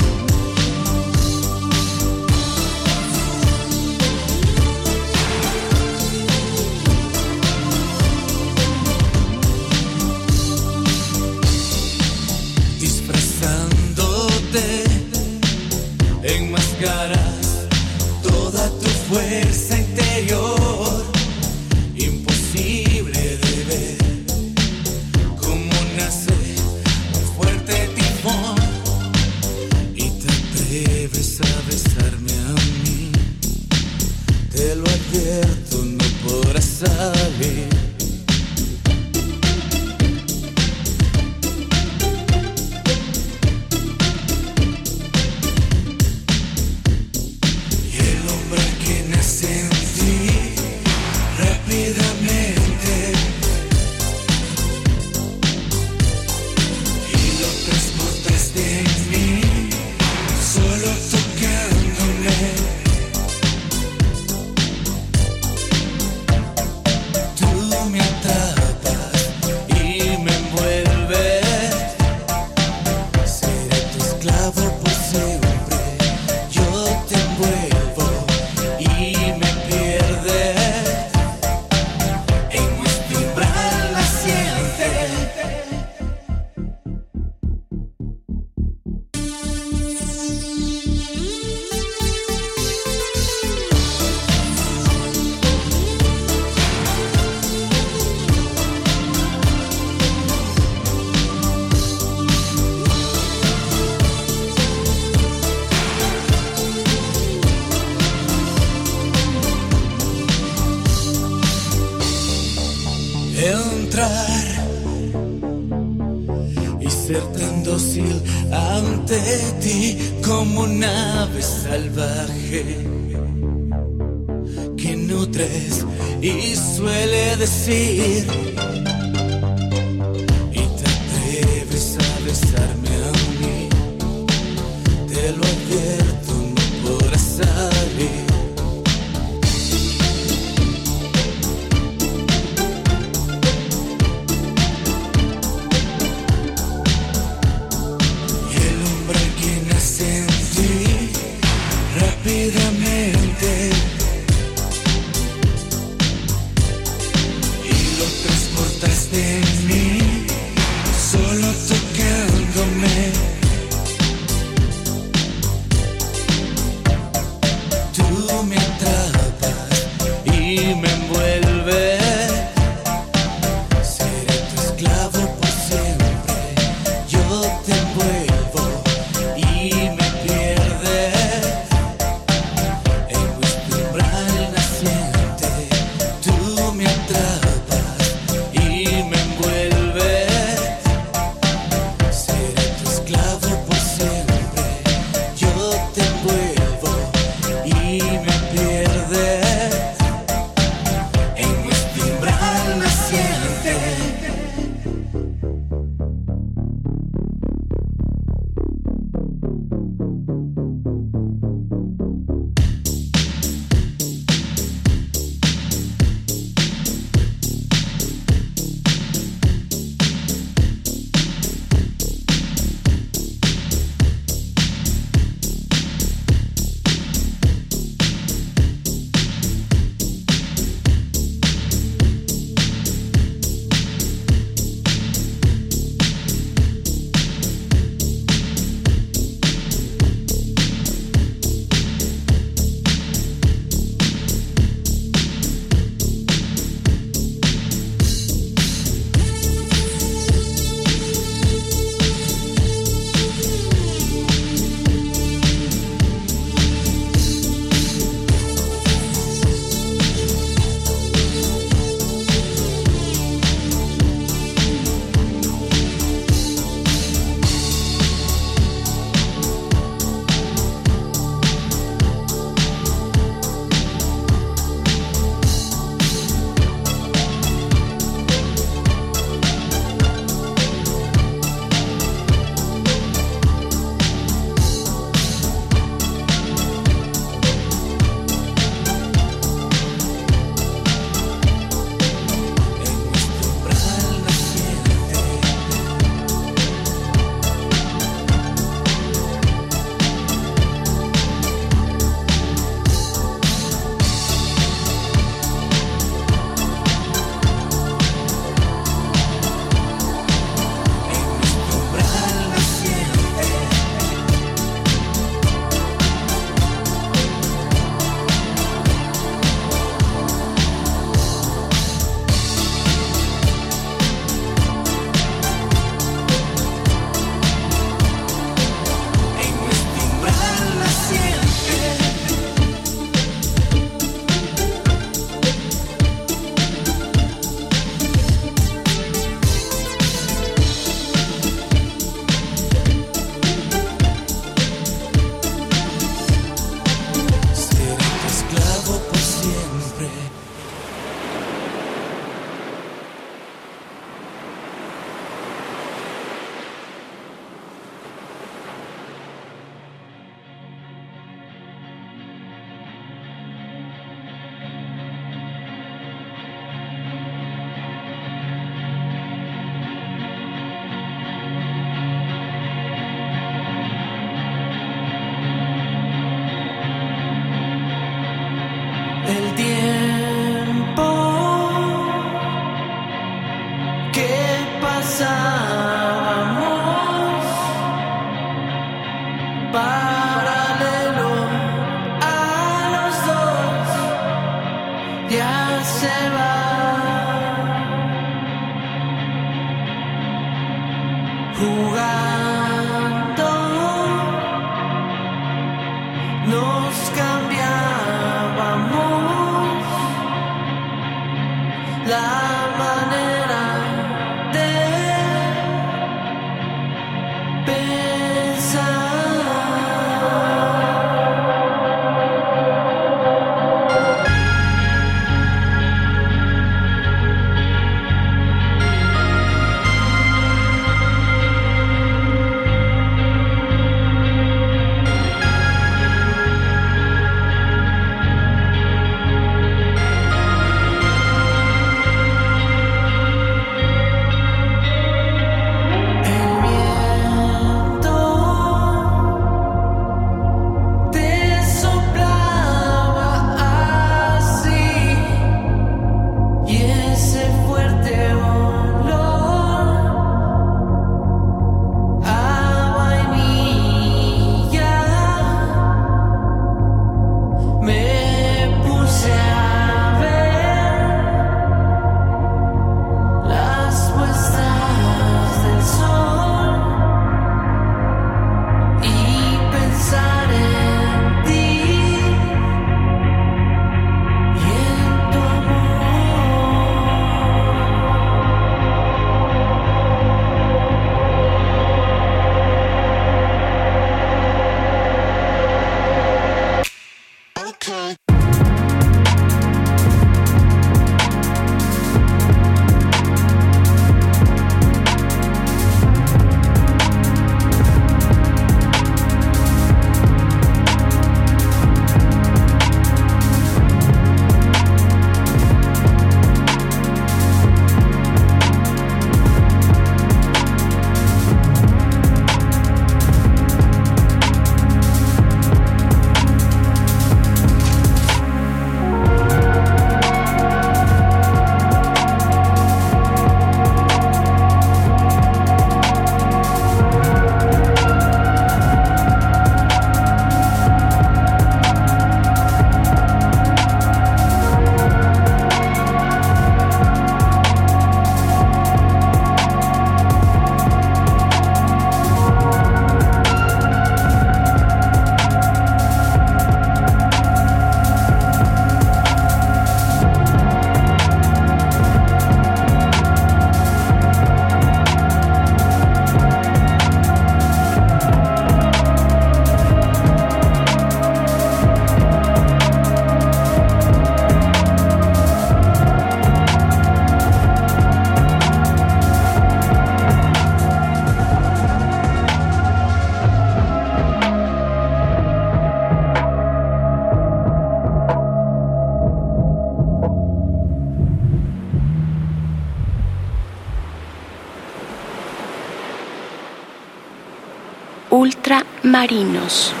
[SPEAKER 26] Ultramarinos.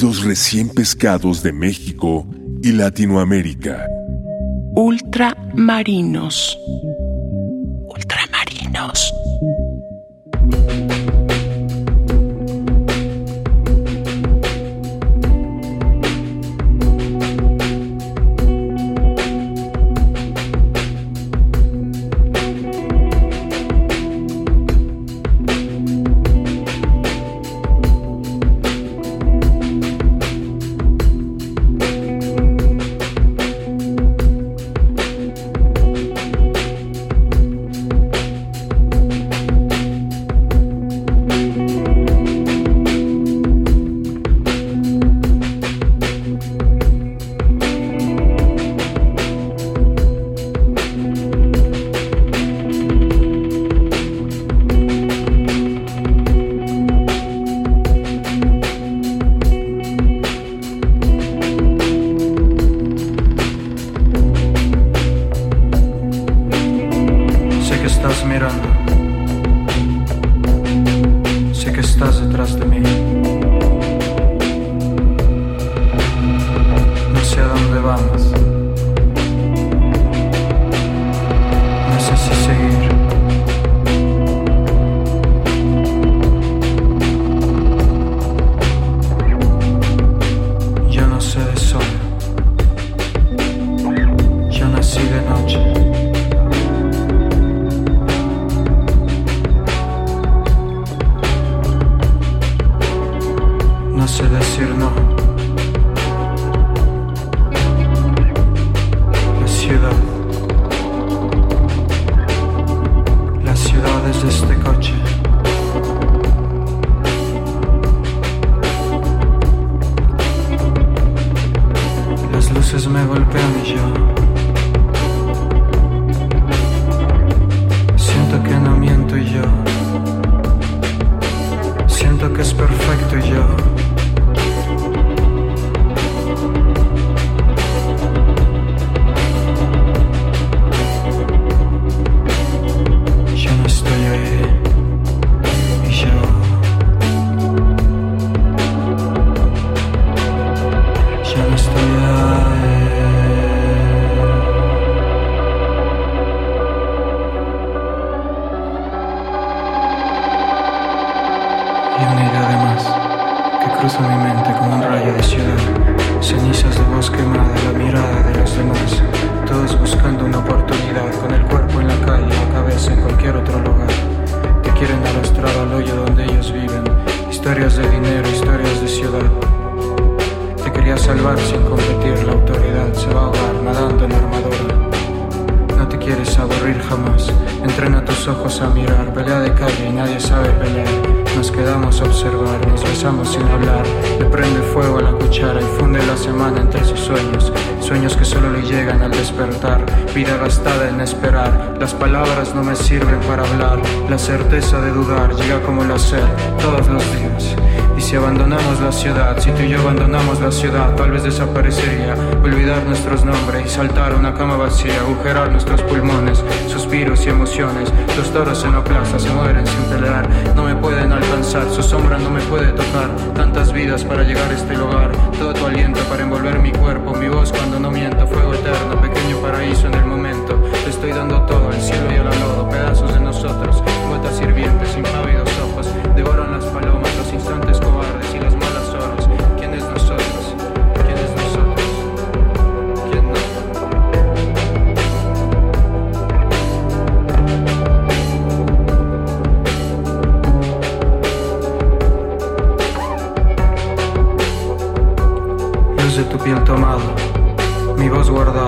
[SPEAKER 27] contenidos recién pescados de México y Latinoamérica.
[SPEAKER 26] Ultramarinos.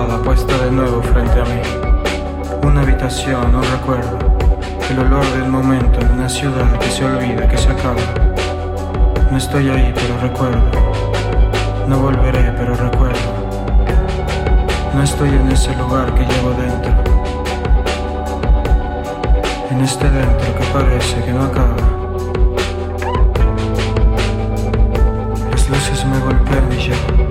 [SPEAKER 28] puesta de nuevo frente a mí. Una habitación, un recuerdo, el olor del momento en una ciudad que se olvida, que se acaba. No estoy ahí, pero recuerdo. No volveré, pero recuerdo. No estoy en ese lugar que llevo dentro. En este dentro que parece que no acaba. Las luces me golpean y yo.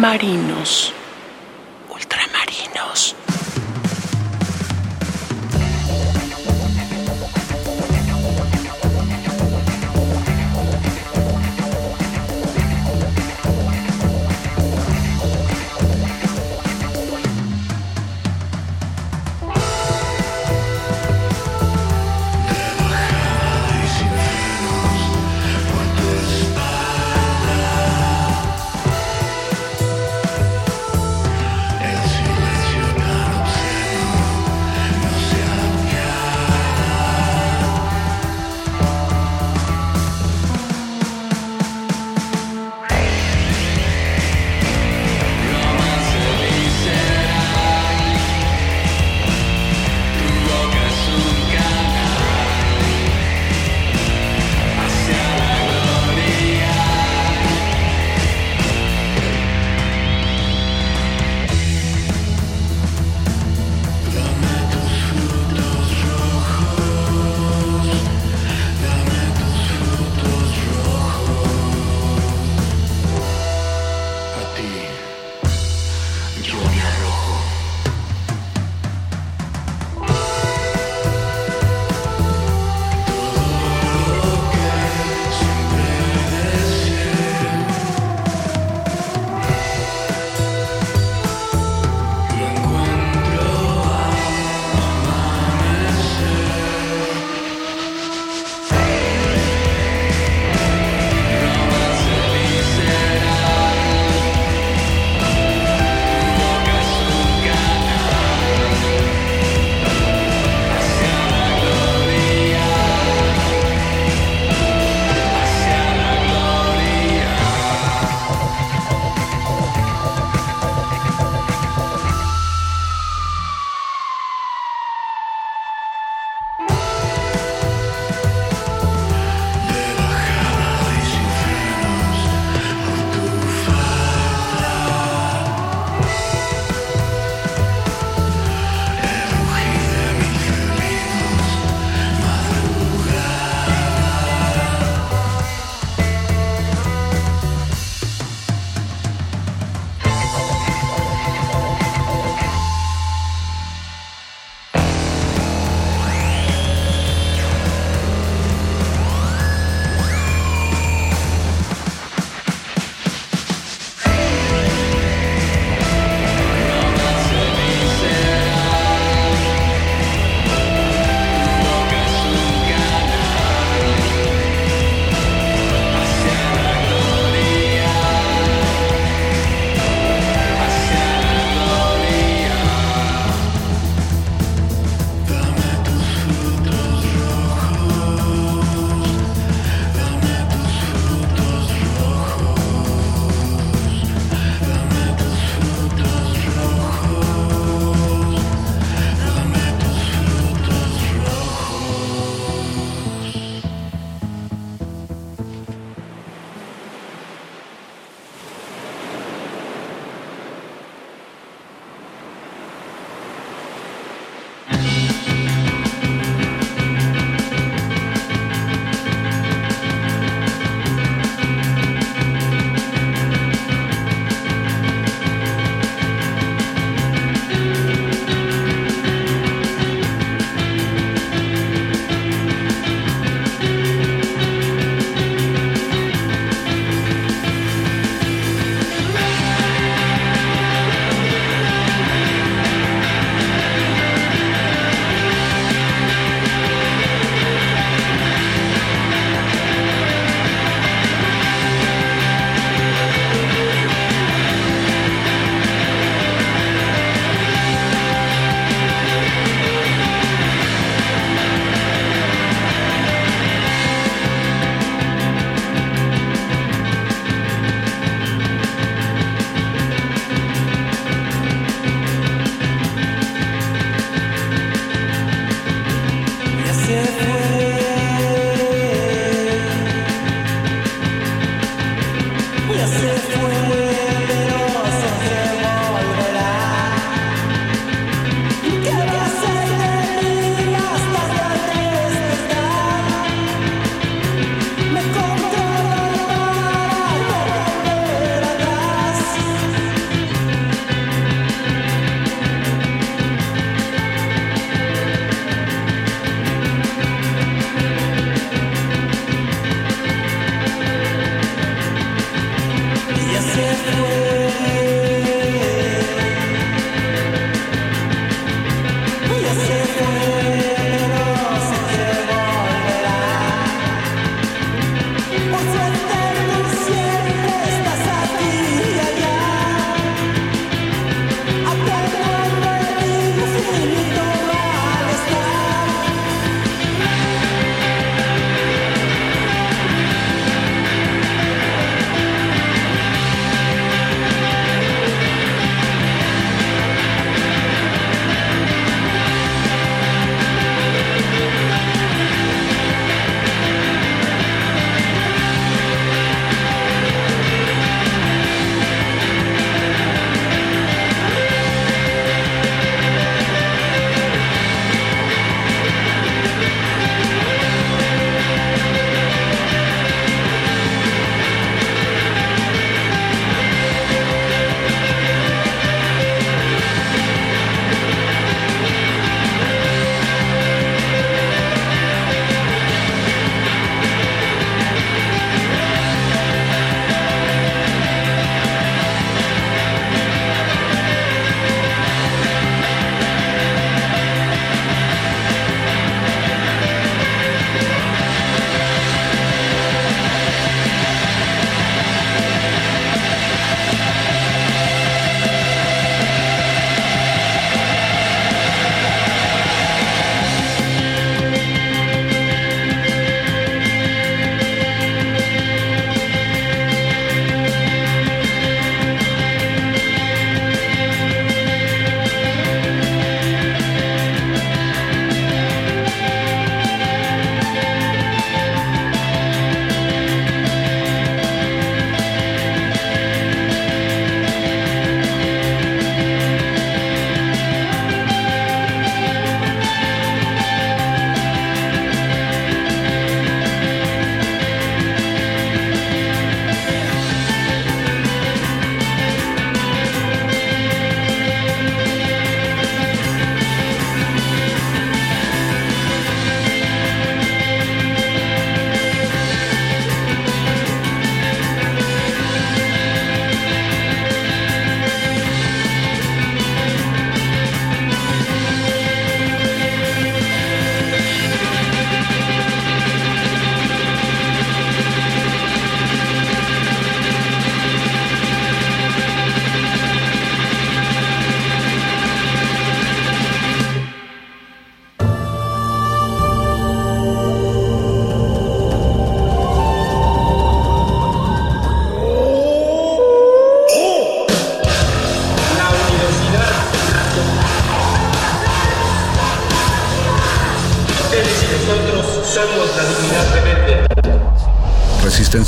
[SPEAKER 17] Ultramarinos.